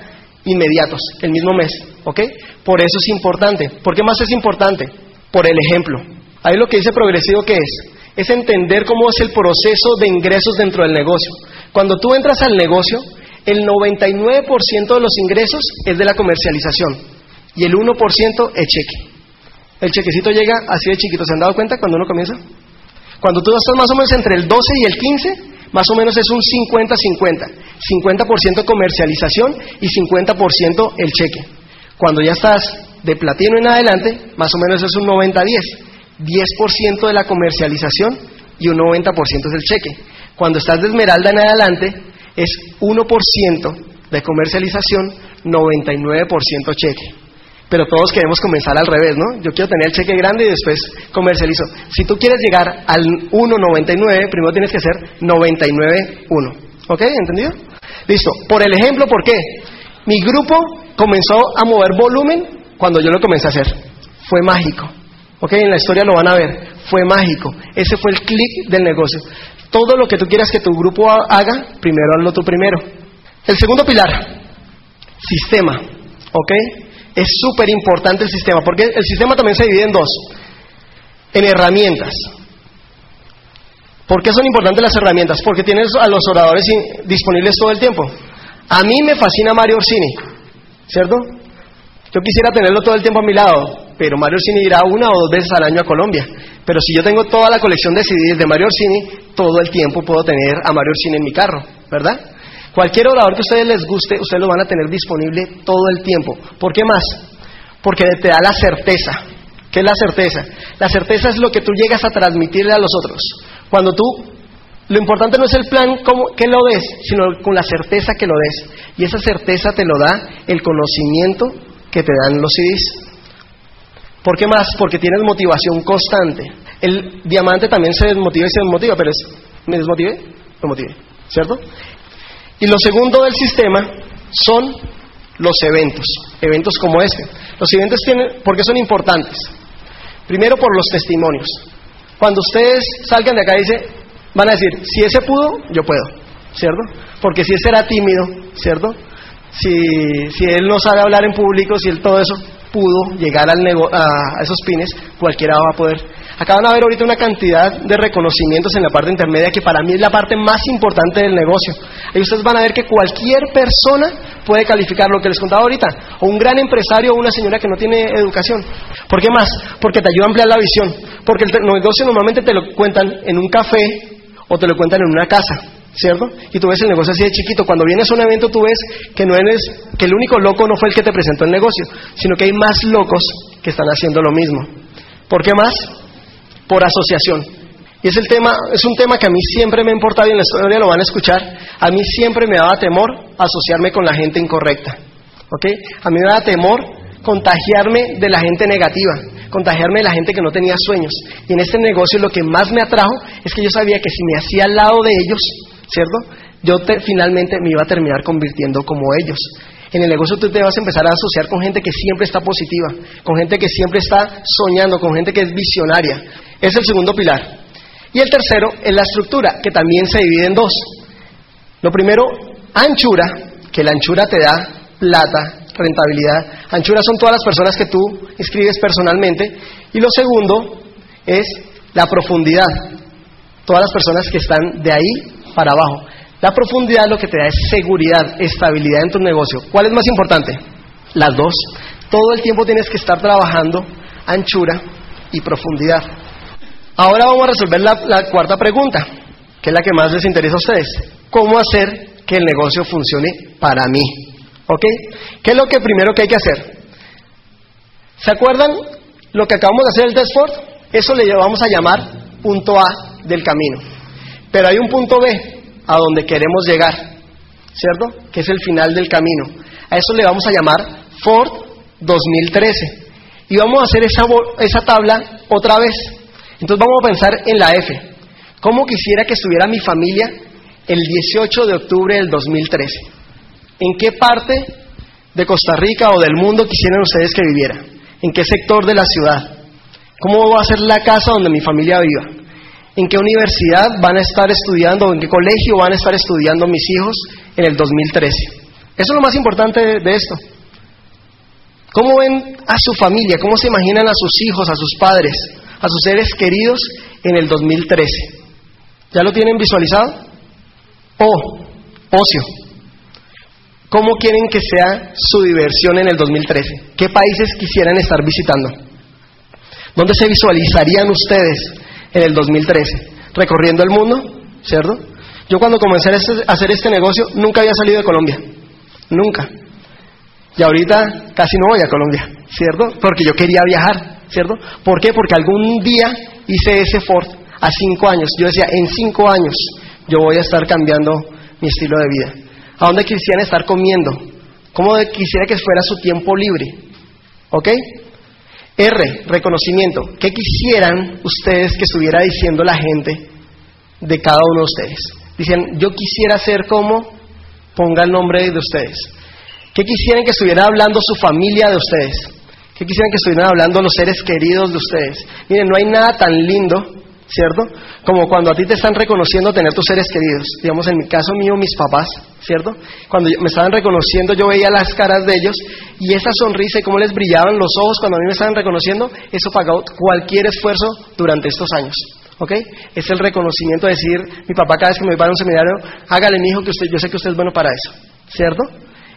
Speaker 2: inmediatos, el mismo mes. ¿Ok? Por eso es importante. ¿Por qué más es importante? Por el ejemplo. Ahí lo que dice progresivo, ¿qué es? Es entender cómo es el proceso de ingresos dentro del negocio. Cuando tú entras al negocio, el 99% de los ingresos es de la comercialización y el 1% es cheque. El chequecito llega así de chiquito, ¿se han dado cuenta cuando uno comienza? Cuando tú estás más o menos entre el 12 y el 15, más o menos es un 50-50. 50%, comercialización y 50% el cheque. Cuando ya estás de platino en adelante, más o menos es un 90-10. 10% de la comercialización y un 90% es el cheque. Cuando estás de esmeralda en adelante, es 1% de comercialización, 99% cheque. Pero todos queremos comenzar al revés, ¿no? Yo quiero tener el cheque grande y después comercializo. Si tú quieres llegar al 1,99, primero tienes que ser 99,1. ¿Ok? ¿Entendido? Listo. Por el ejemplo, ¿por qué? Mi grupo comenzó a mover volumen cuando yo lo comencé a hacer. Fue mágico. ¿Ok? En la historia lo van a ver. Fue mágico. Ese fue el clic del negocio. Todo lo que tú quieras que tu grupo haga, primero hazlo tú primero. El segundo pilar, sistema. ¿Ok? Es súper importante el sistema, porque el sistema también se divide en dos. En herramientas. ¿Por qué son importantes las herramientas? Porque tienes a los oradores disponibles todo el tiempo. A mí me fascina Mario Orsini, ¿cierto? Yo quisiera tenerlo todo el tiempo a mi lado, pero Mario Orsini irá una o dos veces al año a Colombia. Pero si yo tengo toda la colección de CDs de Mario Orsini, todo el tiempo puedo tener a Mario Orsini en mi carro, ¿verdad? Cualquier orador que a ustedes les guste, ustedes lo van a tener disponible todo el tiempo. ¿Por qué más? Porque te da la certeza. ¿Qué es la certeza? La certeza es lo que tú llegas a transmitirle a los otros. Cuando tú, lo importante no es el plan como, que lo des, sino con la certeza que lo des. Y esa certeza te lo da el conocimiento que te dan los CDs. ¿Por qué más? Porque tienes motivación constante. El diamante también se desmotiva y se desmotiva, pero es, ¿me desmotive? Me motive, ¿cierto? Y lo segundo del sistema son los eventos, eventos como este. Los eventos tienen, ¿por qué son importantes? Primero por los testimonios. Cuando ustedes salgan de acá, dice, van a decir, si ese pudo, yo puedo, ¿cierto? Porque si ese era tímido, ¿cierto? Si, si él no sabe hablar en público, si él todo eso pudo llegar al a esos pines, cualquiera va a poder. Acá van a ver ahorita una cantidad de reconocimientos en la parte intermedia que para mí es la parte más importante del negocio. Ahí ustedes van a ver que cualquier persona puede calificar lo que les contaba ahorita, o un gran empresario o una señora que no tiene educación. ¿Por qué más? Porque te ayuda a ampliar la visión. Porque el negocio normalmente te lo cuentan en un café o te lo cuentan en una casa. ¿Cierto? Y tú ves el negocio así de chiquito. Cuando vienes a un evento tú ves que no eres, que el único loco no fue el que te presentó el negocio, sino que hay más locos que están haciendo lo mismo. ¿Por qué más? Por asociación. Y es el tema, es un tema que a mí siempre me ha importado y en la historia lo van a escuchar. A mí siempre me daba temor asociarme con la gente incorrecta. ¿Ok? A mí me daba temor contagiarme de la gente negativa, contagiarme de la gente que no tenía sueños. Y en este negocio lo que más me atrajo es que yo sabía que si me hacía al lado de ellos, ¿cierto? Yo finalmente me iba a terminar convirtiendo como ellos. En el negocio tú te vas a empezar a asociar con gente que siempre está positiva, con gente que siempre está soñando, con gente que es visionaria. Es el segundo pilar. Y el tercero es la estructura, que también se divide en dos. Lo primero, anchura, que la anchura te da plata, rentabilidad. Anchura son todas las personas que tú inscribes personalmente. Y lo segundo es la profundidad. Todas las personas que están de ahí para abajo. La profundidad lo que te da es seguridad, estabilidad en tu negocio. ¿Cuál es más importante? Las dos. Todo el tiempo tienes que estar trabajando anchura y profundidad. Ahora vamos a resolver la, cuarta pregunta, que es la que más les interesa a ustedes. ¿Cómo hacer que el negocio funcione para mí? ¿Ok? ¿Qué es lo que primero que hay que hacer? ¿Se acuerdan lo que acabamos de hacer el test Ford? Eso le vamos a llamar punto A del camino. Pero hay un punto B a donde queremos llegar, ¿cierto? Que es el final del camino. A eso le vamos a llamar Ford 2013. Y vamos a hacer esa, esa tabla otra vez. Entonces vamos a pensar en la F. ¿Cómo quisiera que estuviera mi familia el 18 de octubre del 2013? ¿En qué parte de Costa Rica o del mundo quisieran ustedes que viviera? ¿En qué sector de la ciudad? ¿Cómo va a ser la casa donde mi familia viva? En qué universidad van a estar estudiando en qué colegio van a estar estudiando mis hijos en el 2013. Eso es lo más importante de, esto. ¿Cómo ven a su familia? ¿Cómo se imaginan a sus hijos, a sus padres, a sus seres queridos en el 2013? ¿Ya lo tienen visualizado? O, ocio. ¿Cómo quieren que sea su diversión en el 2013? ¿Qué países quisieran estar visitando? ¿Dónde se visualizarían ustedes en el 2013, recorriendo el mundo, ¿cierto? Yo cuando comencé a hacer este negocio nunca había salido de Colombia, nunca. Y ahorita casi no voy a Colombia, ¿cierto? Porque yo quería viajar, ¿cierto? ¿Por qué? Porque algún día hice ese Ford a cinco años. Yo decía, en cinco años yo voy a estar cambiando mi estilo de vida. ¿A dónde quisieran estar comiendo? ¿Cómo quisiera que fuera su tiempo libre? ¿Ok? R, reconocimiento. ¿Qué quisieran ustedes que estuviera diciendo la gente de cada uno de ustedes? Dicen, yo quisiera ser como, ponga el nombre de ustedes. ¿Qué quisieran que estuviera hablando su familia de ustedes? ¿Qué quisieran que estuvieran hablando los seres queridos de ustedes? Miren, no hay nada tan lindo ¿cierto? Como cuando a ti te están reconociendo tener tus seres queridos. Digamos, en mi caso mío, mis papás, ¿cierto? Cuando me estaban reconociendo, yo veía las caras de ellos y esa sonrisa y cómo les brillaban los ojos cuando a mí me estaban reconociendo, eso pagó cualquier esfuerzo durante estos años. ¿Ok? Es el reconocimiento de decir, mi papá cada vez que me va a un seminario, hágale mi hijo que usted, yo sé que usted es bueno para eso, ¿cierto?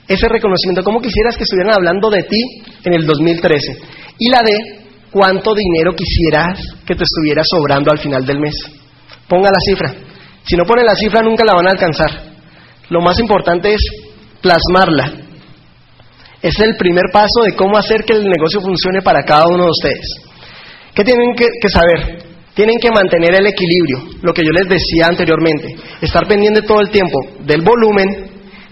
Speaker 2: Ese reconocimiento, ¿cómo quisieras que estuvieran hablando de ti en el 2013? Y la de, cuánto dinero quisieras que te estuviera sobrando al final del mes. Ponga la cifra. Si no pone la cifra nunca la van a alcanzar. Lo más importante es plasmarla. Es el primer paso de cómo hacer que el negocio funcione para cada uno de ustedes. ¿Qué tienen que, que saber? Tienen que mantener el equilibrio, lo que yo les decía anteriormente, estar pendiente todo el tiempo del volumen,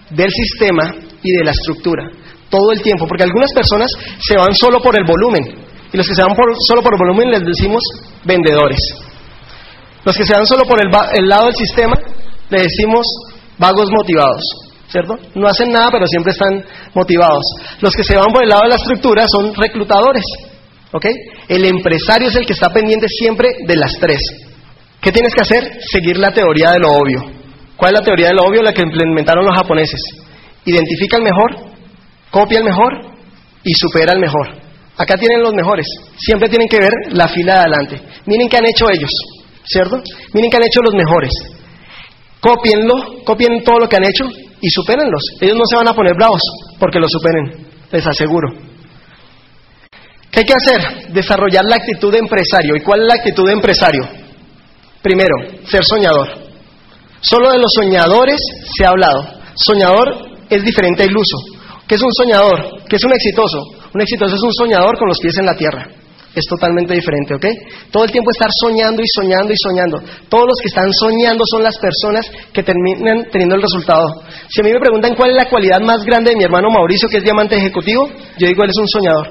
Speaker 2: del sistema y de la estructura, todo el tiempo, porque algunas personas se van solo por el volumen, y los que se van solo por volumen les decimos vendedores. Los que se van solo por el, el lado del sistema le decimos vagos motivados, ¿cierto? No hacen nada, pero siempre están motivados. Los que se van por el lado de la estructura son reclutadores, ¿ok? El empresario es el que está pendiente siempre de las tres. ¿Qué tienes que hacer? Seguir la teoría de lo obvio. ¿Cuál es la teoría de lo obvio? La que implementaron los japoneses. Identifica el mejor, copia el mejor y supera el mejor. Acá tienen los mejores. Siempre tienen que ver la fila de adelante. Miren qué han hecho ellos, ¿cierto? Miren qué han hecho los mejores. Copienlo, copien todo lo que han hecho y supérenlos. Ellos no se van a poner bravos porque lo superen, les aseguro. ¿Qué hay que hacer? Desarrollar la actitud de empresario. ¿Y cuál es la actitud de empresario? Primero, ser soñador. Solo de los soñadores se ha hablado. Soñador es diferente a iluso. ¿Qué es un soñador? ¿Qué es un exitoso? Un exitoso es un soñador con los pies en la tierra. Es totalmente diferente, ¿ok? Todo el tiempo estar soñando y soñando y soñando. Todos los que están soñando son las personas que terminan teniendo el resultado. Si a mí me preguntan cuál es la cualidad más grande de mi hermano Mauricio, que es diamante ejecutivo, yo digo, él es un soñador.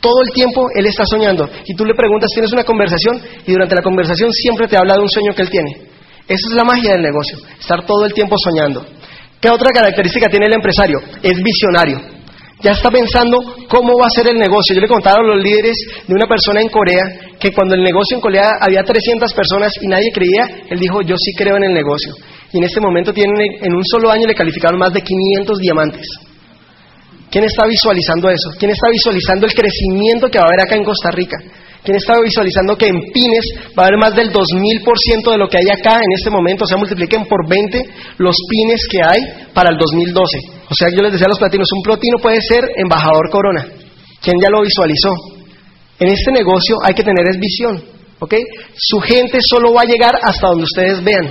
Speaker 2: Todo el tiempo él está soñando. Y tú le preguntas, tienes una conversación y durante la conversación siempre te habla de un sueño que él tiene. Esa es la magia del negocio, estar todo el tiempo soñando. ¿Qué otra característica tiene el empresario? Es visionario ya está pensando cómo va a ser el negocio. Yo le contaba a los líderes de una persona en Corea que cuando el negocio en Corea había 300 personas y nadie creía, él dijo, yo sí creo en el negocio. Y en este momento tienen, en un solo año le calificaron más de 500 diamantes. ¿Quién está visualizando eso? ¿Quién está visualizando el crecimiento que va a haber acá en Costa Rica? ¿Quién está visualizando que en Pines va a haber más del 2000% de lo que hay acá en este momento? O sea, multipliquen por 20 los Pines que hay para el 2012. O sea, yo les decía a los platinos, un platino puede ser embajador corona. ¿Quién ya lo visualizó? En este negocio hay que tener es visión, ¿ok? Su gente solo va a llegar hasta donde ustedes vean.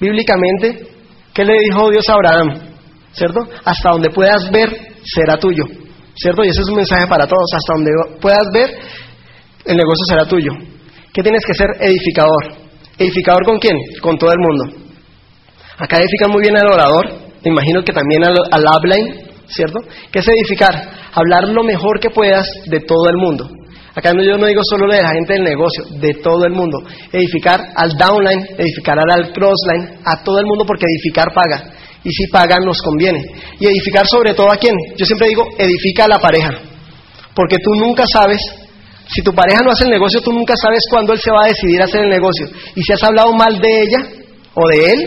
Speaker 2: Bíblicamente, ¿qué le dijo Dios a Abraham? ¿Cierto? Hasta donde puedas ver, será tuyo. ¿Cierto? Y ese es un mensaje para todos. Hasta donde puedas ver, el negocio será tuyo. ¿Qué tienes que ser? Edificador. ¿Edificador con quién? Con todo el mundo. Acá edifican muy bien al orador, me imagino que también al, al upline, ¿cierto? ¿Qué es edificar? Hablar lo mejor que puedas de todo el mundo. Acá yo no digo solo de la gente del negocio, de todo el mundo. Edificar al downline, edificar al crossline, a todo el mundo porque edificar paga. Y si pagan nos conviene. Y edificar sobre todo a quién? Yo siempre digo, edifica a la pareja. Porque tú nunca sabes si tu pareja no hace el negocio, tú nunca sabes cuándo él se va a decidir a hacer el negocio. Y si has hablado mal de ella o de él,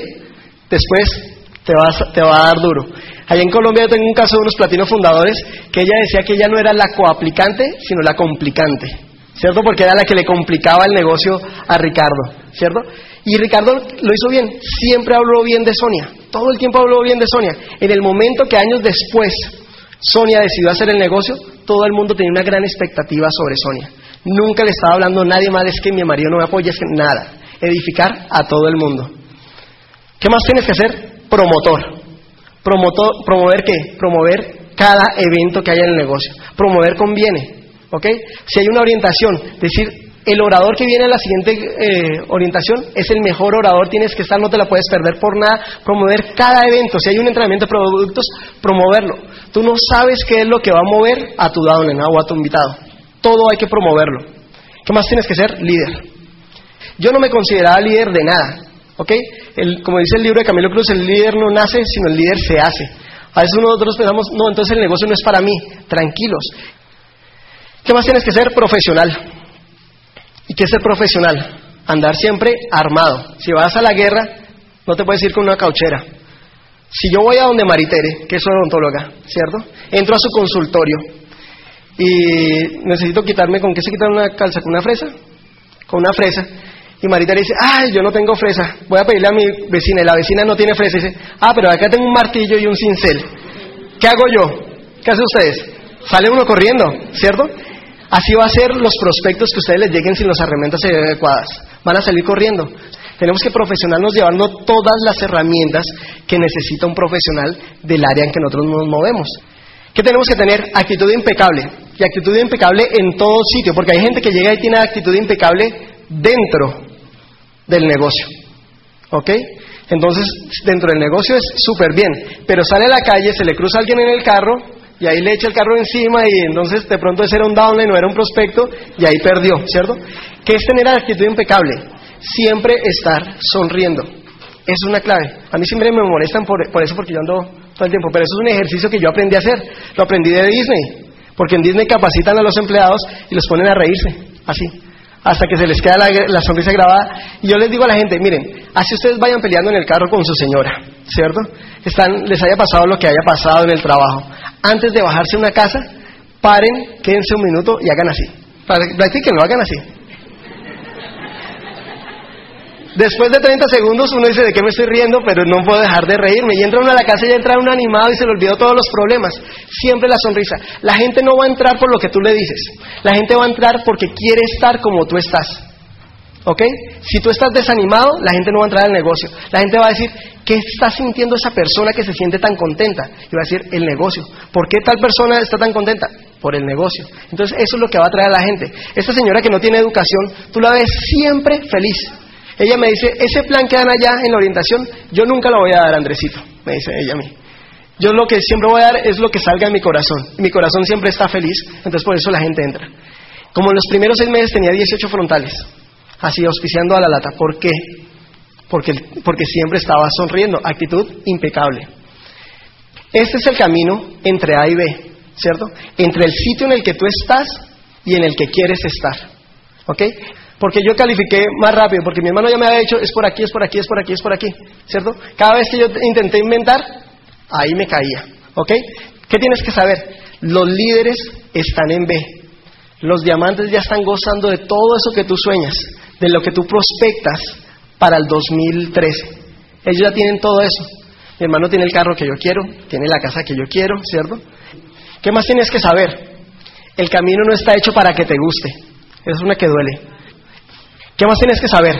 Speaker 2: después te, vas, te va a dar duro. Allá en Colombia yo tengo un caso de unos platinos fundadores que ella decía que ella no era la coaplicante, sino la complicante. ¿Cierto? Porque era la que le complicaba el negocio a Ricardo. ¿Cierto? Y Ricardo lo hizo bien. Siempre habló bien de Sonia. Todo el tiempo habló bien de Sonia. En el momento que años después Sonia decidió hacer el negocio, todo el mundo tenía una gran expectativa sobre Sonia. Nunca le estaba hablando nadie más, es que mi marido no me apoya, es que nada. Edificar a todo el mundo. ¿Qué más tienes que hacer? Promotor. Promotor ¿Promover qué? Promover cada evento que haya en el negocio. Promover conviene. ¿Ok? Si hay una orientación, decir, el orador que viene a la siguiente eh, orientación es el mejor orador, tienes que estar, no te la puedes perder por nada. Promover cada evento, si hay un entrenamiento de productos, promoverlo. Tú no sabes qué es lo que va a mover a tu downline o a tu invitado. Todo hay que promoverlo. ¿Qué más tienes que ser? Líder. Yo no me consideraba líder de nada. ¿Ok? como dice el libro de Camilo Cruz, el líder no nace, sino el líder se hace. A veces nosotros pensamos, no, entonces el negocio no es para mí. Tranquilos. ¿Qué más tienes que ser? Profesional. ¿Y qué es ser profesional? andar siempre armado. Si vas a la guerra, no te puedes ir con una cauchera. Si yo voy a donde Maritere, que es odontóloga, ¿cierto? Entro a su consultorio y necesito quitarme, ¿con qué se quita una calza? ¿Con una fresa? Con una fresa. Y Maritere dice, ay, yo no tengo fresa, voy a pedirle a mi vecina y la vecina no tiene fresa. Dice, ah, pero acá tengo un martillo y un cincel. ¿Qué hago yo? ¿Qué hacen ustedes? Sale uno corriendo, ¿cierto? Así va a ser los prospectos que ustedes les lleguen sin las herramientas adecuadas. Van a salir corriendo. Tenemos que profesionarnos llevando todas las herramientas que necesita un profesional del área en que nosotros nos movemos. ¿Qué tenemos que tener? Actitud impecable. Y actitud impecable en todo sitio, porque hay gente que llega y tiene actitud impecable dentro del negocio. ¿Ok? Entonces, dentro del negocio es súper bien, pero sale a la calle, se le cruza alguien en el carro y ahí le echa el carro encima y entonces de pronto ese era un downline, no era un prospecto y ahí perdió, ¿cierto? ¿Qué es tener actitud impecable? Siempre estar sonriendo. Es una clave. A mí siempre me molestan por, eso porque yo ando todo el tiempo, pero eso es un ejercicio que yo aprendí a hacer. Lo aprendí de Disney, porque en Disney capacitan a los empleados y los ponen a reírse, así hasta que se les queda la, sonrisa grabada. Y yo les digo a la gente, miren, así ustedes vayan peleando en el carro con su señora, ¿cierto? Están, les haya pasado lo que haya pasado en el trabajo antes de bajarse a una casa, paren, quédense un minuto y hagan así. Practiquen, lo hagan así. Después de 30 segundos uno dice, ¿de qué me estoy riendo? Pero no puedo dejar de reírme. Y entra uno a la casa y entra uno animado y se le olvidó todos los problemas. Siempre la sonrisa. La gente no va a entrar por lo que tú le dices. La gente va a entrar porque quiere estar como tú estás. ¿Ok? Si tú estás desanimado, la gente no va a entrar al negocio. La gente va a decir, ¿qué está sintiendo esa persona que se siente tan contenta? Y va a decir, el negocio. ¿Por qué tal persona está tan contenta? Por el negocio. Entonces, eso es lo que va a traer a la gente. Esta señora que no tiene educación, tú la ves siempre feliz. Ella me dice, ese plan que dan allá en la orientación, yo nunca lo voy a dar, Andresito, me dice ella a mí. Yo lo que siempre voy a dar es lo que salga de mi corazón. Mi corazón siempre está feliz, entonces por eso la gente entra. Como en los primeros seis meses tenía 18 frontales así auspiciando a la lata. ¿Por qué? Porque, porque siempre estaba sonriendo, actitud impecable. Este es el camino entre A y B, ¿cierto? Entre el sitio en el que tú estás y en el que quieres estar. ¿Ok? Porque yo califiqué más rápido, porque mi hermano ya me había dicho, es por aquí, es por aquí, es por aquí, es por aquí, ¿cierto? Cada vez que yo intenté inventar, ahí me caía. ¿Ok? ¿Qué tienes que saber? Los líderes están en B. Los diamantes ya están gozando de todo eso que tú sueñas de lo que tú prospectas para el 2013. Ellos ya tienen todo eso. Mi hermano tiene el carro que yo quiero, tiene la casa que yo quiero, ¿cierto? ¿Qué más tienes que saber? El camino no está hecho para que te guste. Es una que duele. ¿Qué más tienes que saber?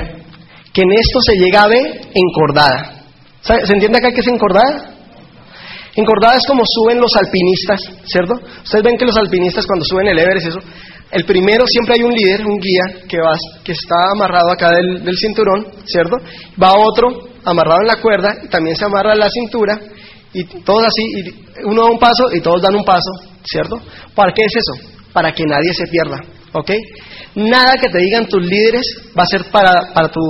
Speaker 2: Que en esto se llega a ver encordada. ¿Se entiende acá que es encordada? Encordada es como suben los alpinistas, ¿cierto? Ustedes ven que los alpinistas cuando suben el Everest, eso, el primero siempre hay un líder, un guía, que, va, que está amarrado acá del, cinturón, ¿cierto? Va otro amarrado en la cuerda, y también se amarra la cintura, y todos así, y uno da un paso y todos dan un paso, ¿cierto? ¿Para qué es eso? Para que nadie se pierda, ¿ok? Nada que te digan tus líderes va a ser para, para, tu,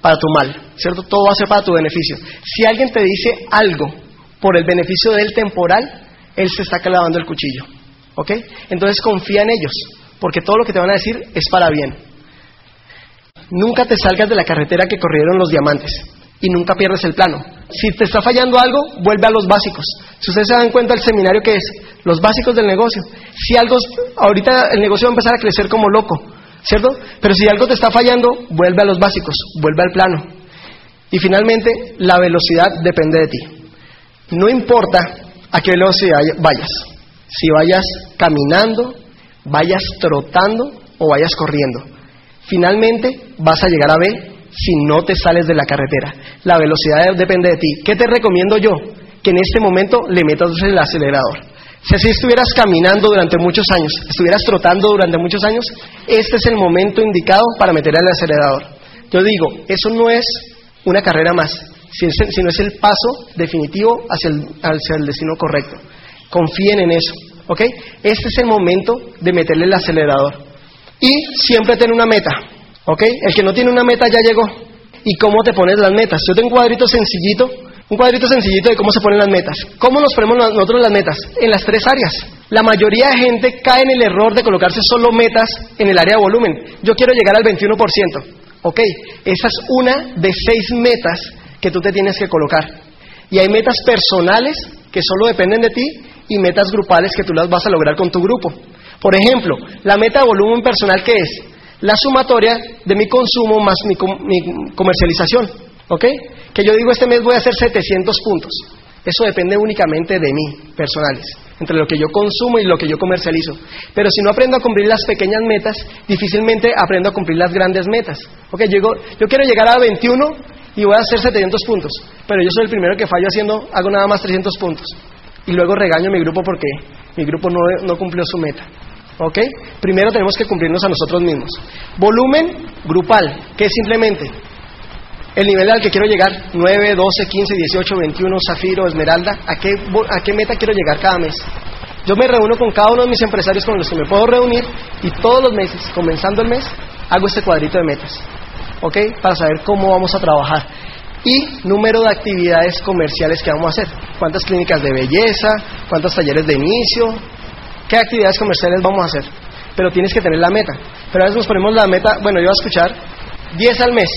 Speaker 2: para tu mal, ¿cierto? Todo va a ser para tu beneficio. Si alguien te dice algo por el beneficio del temporal, él se está clavando el cuchillo, ¿ok? Entonces confía en ellos porque todo lo que te van a decir es para bien. Nunca te salgas de la carretera que corrieron los diamantes y nunca pierdes el plano. Si te está fallando algo, vuelve a los básicos. Si ustedes se dan cuenta del seminario que es, los básicos del negocio. Si algo, ahorita el negocio va a empezar a crecer como loco, ¿cierto? Pero si algo te está fallando, vuelve a los básicos, vuelve al plano. Y finalmente, la velocidad depende de ti. No importa a qué velocidad vayas. Si vayas caminando, vayas trotando o vayas corriendo. Finalmente vas a llegar a B si no te sales de la carretera. La velocidad depende de ti. ¿Qué te recomiendo yo? Que en este momento le metas el acelerador. Si así estuvieras caminando durante muchos años, estuvieras trotando durante muchos años, este es el momento indicado para meter el acelerador. Yo digo, eso no es una carrera más, sino es el paso definitivo hacia el, destino correcto. Confíen en eso. ¿Ok? Este es el momento de meterle el acelerador. Y siempre tener una meta. ¿Ok? El que no tiene una meta ya llegó. ¿Y cómo te pones las metas? Yo tengo un cuadrito sencillito, un cuadrito sencillito de cómo se ponen las metas. ¿Cómo nos ponemos nosotros las metas? En las tres áreas. La mayoría de gente cae en el error de colocarse solo metas en el área de volumen. Yo quiero llegar al 21%. Ok, esa es una de seis metas que tú te tienes que colocar. Y hay metas personales que solo dependen de ti y metas grupales que tú las vas a lograr con tu grupo. Por ejemplo, la meta de volumen personal que es la sumatoria de mi consumo más mi, comercialización. ¿Ok? Que yo digo este mes voy a hacer 700 puntos. Eso depende únicamente de mí, personales, entre lo que yo consumo y lo que yo comercializo. Pero si no aprendo a cumplir las pequeñas metas, difícilmente aprendo a cumplir las grandes metas. Ok, yo, yo quiero llegar a 21 y voy a hacer 700 puntos, pero yo soy el primero que fallo haciendo, hago nada más 300 puntos. Y luego regaño a mi grupo porque mi grupo no, no cumplió su meta. ¿Ok? Primero tenemos que cumplirnos a nosotros mismos. Volumen grupal, que es simplemente el nivel al que quiero llegar, 9, 12, 15, 18, 21, zafiro, esmeralda, ¿a qué, ¿a qué meta quiero llegar cada mes? Yo me reúno con cada uno de mis empresarios con los que me puedo reunir y todos los meses, comenzando el mes, hago este cuadrito de metas, ¿ok? Para saber cómo vamos a trabajar. Y número de actividades comerciales que vamos a hacer. ¿Cuántas clínicas de belleza? ¿Cuántos talleres de inicio? ¿Qué actividades comerciales vamos a hacer? Pero tienes que tener la meta. Pero a veces nos ponemos la meta, bueno, yo voy a escuchar 10 al mes.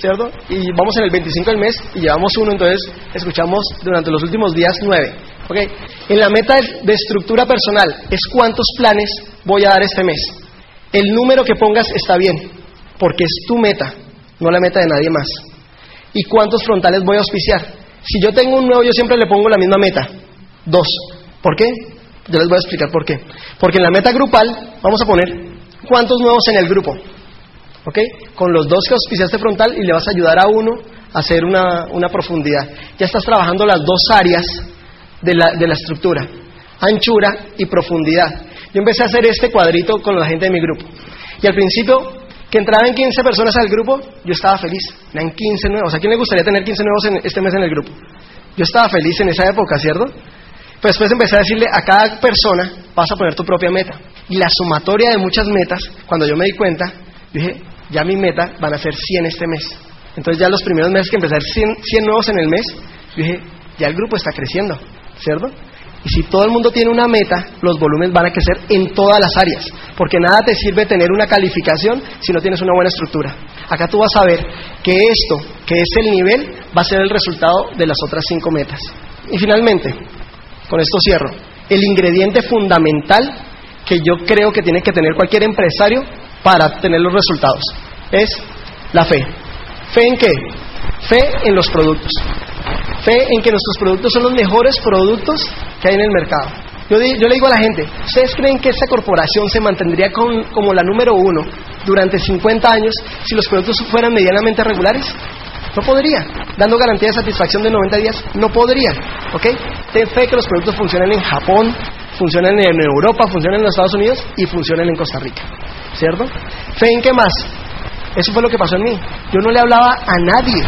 Speaker 2: ¿cierto? Y vamos en el 25 del mes y llevamos uno, entonces escuchamos durante los últimos días nueve. ¿ok? En la meta de estructura personal es cuántos planes voy a dar este mes. El número que pongas está bien, porque es tu meta, no la meta de nadie más. ¿Y cuántos frontales voy a auspiciar? Si yo tengo un nuevo, yo siempre le pongo la misma meta, dos. ¿Por qué? Yo les voy a explicar por qué. Porque en la meta grupal vamos a poner cuántos nuevos en el grupo. ¿Ok? Con los dos que auspiciaste frontal y le vas a ayudar a uno a hacer una, una profundidad. Ya estás trabajando las dos áreas de la, de la estructura, anchura y profundidad. Yo empecé a hacer este cuadrito con la gente de mi grupo. Y al principio, que entraban 15 personas al grupo, yo estaba feliz. Eran 15 nuevos. ¿A quién le gustaría tener 15 nuevos en este mes en el grupo? Yo estaba feliz en esa época, ¿cierto? Pues después empecé a decirle a cada persona, vas a poner tu propia meta. Y la sumatoria de muchas metas, cuando yo me di cuenta, dije, ya mi meta van a ser 100 este mes. Entonces ya los primeros meses que empecé a hacer 100, nuevos en el mes, dije, ya el grupo está creciendo, ¿cierto? Y si todo el mundo tiene una meta, los volúmenes van a crecer en todas las áreas, porque nada te sirve tener una calificación si no tienes una buena estructura. Acá tú vas a ver que esto, que es el nivel, va a ser el resultado de las otras cinco metas. Y finalmente, con esto cierro, el ingrediente fundamental que yo creo que tiene que tener cualquier empresario para tener los resultados. Es la fe. ¿Fe en qué? Fe en los productos. Fe en que nuestros productos son los mejores productos que hay en el mercado. Yo, le digo a la gente, ¿ustedes creen que esta corporación se mantendría como la número uno durante 50 años si los productos fueran medianamente regulares? No podría. Dando garantía de satisfacción de 90 días, no podría. ¿Ok? Ten fe que los productos funcionan en Japón, funcionan en Europa, funcionan en los Estados Unidos y funcionan en Costa Rica. ¿Cierto? Fe en qué más. Eso fue lo que pasó en mí. Yo no le hablaba a nadie.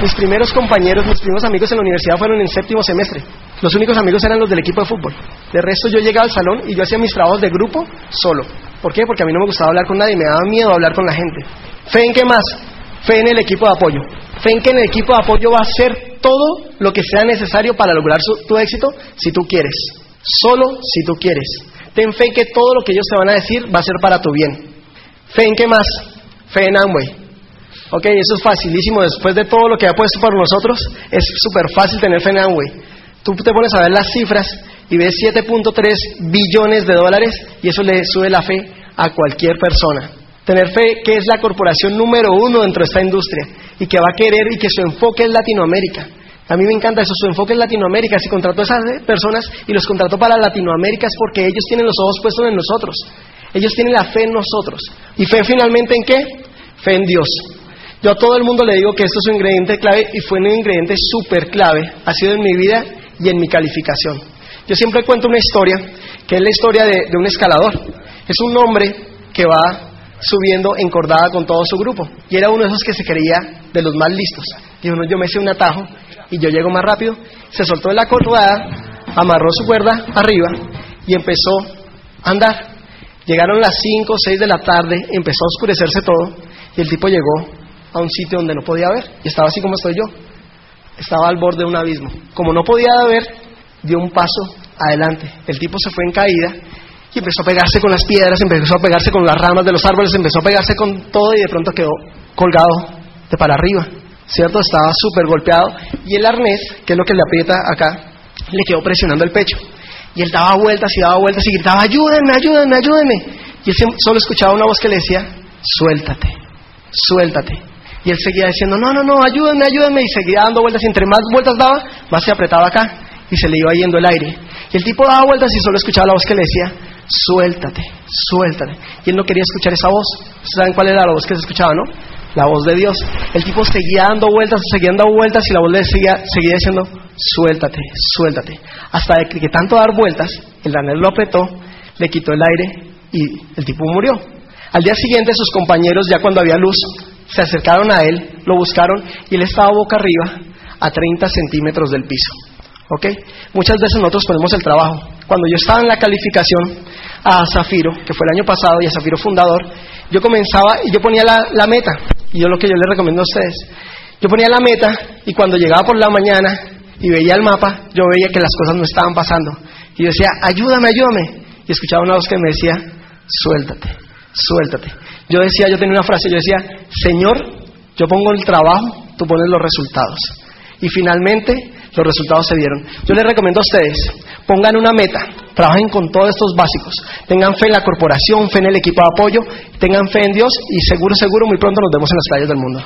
Speaker 2: Mis primeros compañeros, mis primeros amigos en la universidad fueron en séptimo semestre. Los únicos amigos eran los del equipo de fútbol. De resto yo llegaba al salón y yo hacía mis trabajos de grupo solo. ¿Por qué? Porque a mí no me gustaba hablar con nadie, me daba miedo hablar con la gente. ¿Fe en qué más? Fe en el equipo de apoyo. Fe en que en el equipo de apoyo va a hacer todo lo que sea necesario para lograr tu éxito si tú quieres. Solo si tú quieres. Ten fe que todo lo que ellos te van a decir va a ser para tu bien. Fe en qué más? Fe en Amway. Ok, eso es facilísimo. Después de todo lo que ha puesto por nosotros, es súper fácil tener fe en Amway. Tú te pones a ver las cifras y ves 7.3 billones de dólares y eso le sube la fe a cualquier persona. Tener fe que es la corporación número uno dentro de esta industria y que va a querer y que su enfoque es Latinoamérica. A mí me encanta eso, su enfoque es Latinoamérica. Si contrató a esas personas y los contrató para Latinoamérica es porque ellos tienen los ojos puestos en nosotros. Ellos tienen la fe en nosotros. ¿Y fe finalmente en qué? Fe en Dios. Yo a todo el mundo le digo que esto es un ingrediente clave y fue un ingrediente súper clave. Ha sido en mi vida y en mi calificación. Yo siempre cuento una historia, que es la historia de, de un escalador. Es un hombre que va subiendo encordada con todo su grupo. Y era uno de esos que se creía de los más listos. Y uno, yo me hice un atajo y yo llego más rápido. Se soltó de la cordada, amarró su cuerda arriba y empezó a andar. Llegaron las 5 o 6 de la tarde, empezó a oscurecerse todo y el tipo llegó a un sitio donde no podía ver y estaba así como estoy yo. Estaba al borde de un abismo. Como no podía ver, dio un paso adelante. El tipo se fue en caída empezó a pegarse con las piedras, empezó a pegarse con las ramas de los árboles, empezó a pegarse con todo y de pronto quedó colgado de para arriba, ¿cierto? Estaba súper golpeado y el arnés, que es lo que le aprieta acá, le quedó presionando el pecho. Y él daba vueltas y daba vueltas y gritaba, ayúdenme, ayúdenme, ayúdenme. Y él solo escuchaba una voz que le decía, suéltate, suéltate. Y él seguía diciendo, no, no, no, ayúdenme, ayúdenme. Y seguía dando vueltas y entre más vueltas daba, más se apretaba acá y se le iba yendo el aire. Y el tipo daba vueltas y solo escuchaba la voz que le decía, suéltate, suéltate. Y él no quería escuchar esa voz. ¿Saben cuál era la voz que se escuchaba, no? La voz de Dios. El tipo seguía dando vueltas, seguía dando vueltas y la voz le seguía, seguía diciendo, suéltate, suéltate. Hasta que, que tanto dar vueltas, el anel lo apretó, le quitó el aire y el tipo murió. Al día siguiente sus compañeros, ya cuando había luz, se acercaron a él, lo buscaron y él estaba boca arriba a 30 centímetros del piso. ¿Ok? Muchas veces nosotros ponemos el trabajo. Cuando yo estaba en la calificación a Zafiro, que fue el año pasado, y a Zafiro fundador, yo comenzaba y yo ponía la, la meta. Y yo lo que yo les recomiendo a ustedes, yo ponía la meta y cuando llegaba por la mañana y veía el mapa, yo veía que las cosas no estaban pasando. Y yo decía, ayúdame, ayúdame. Y escuchaba una voz que me decía, suéltate, suéltate. Yo decía, yo tenía una frase, yo decía, Señor, yo pongo el trabajo, tú pones los resultados. Y finalmente los resultados se dieron. Yo les recomiendo a ustedes, pongan una meta, trabajen con todos estos básicos, tengan fe en la corporación, fe en el equipo de apoyo, tengan fe en Dios y seguro, seguro, muy pronto nos vemos en las playas del mundo.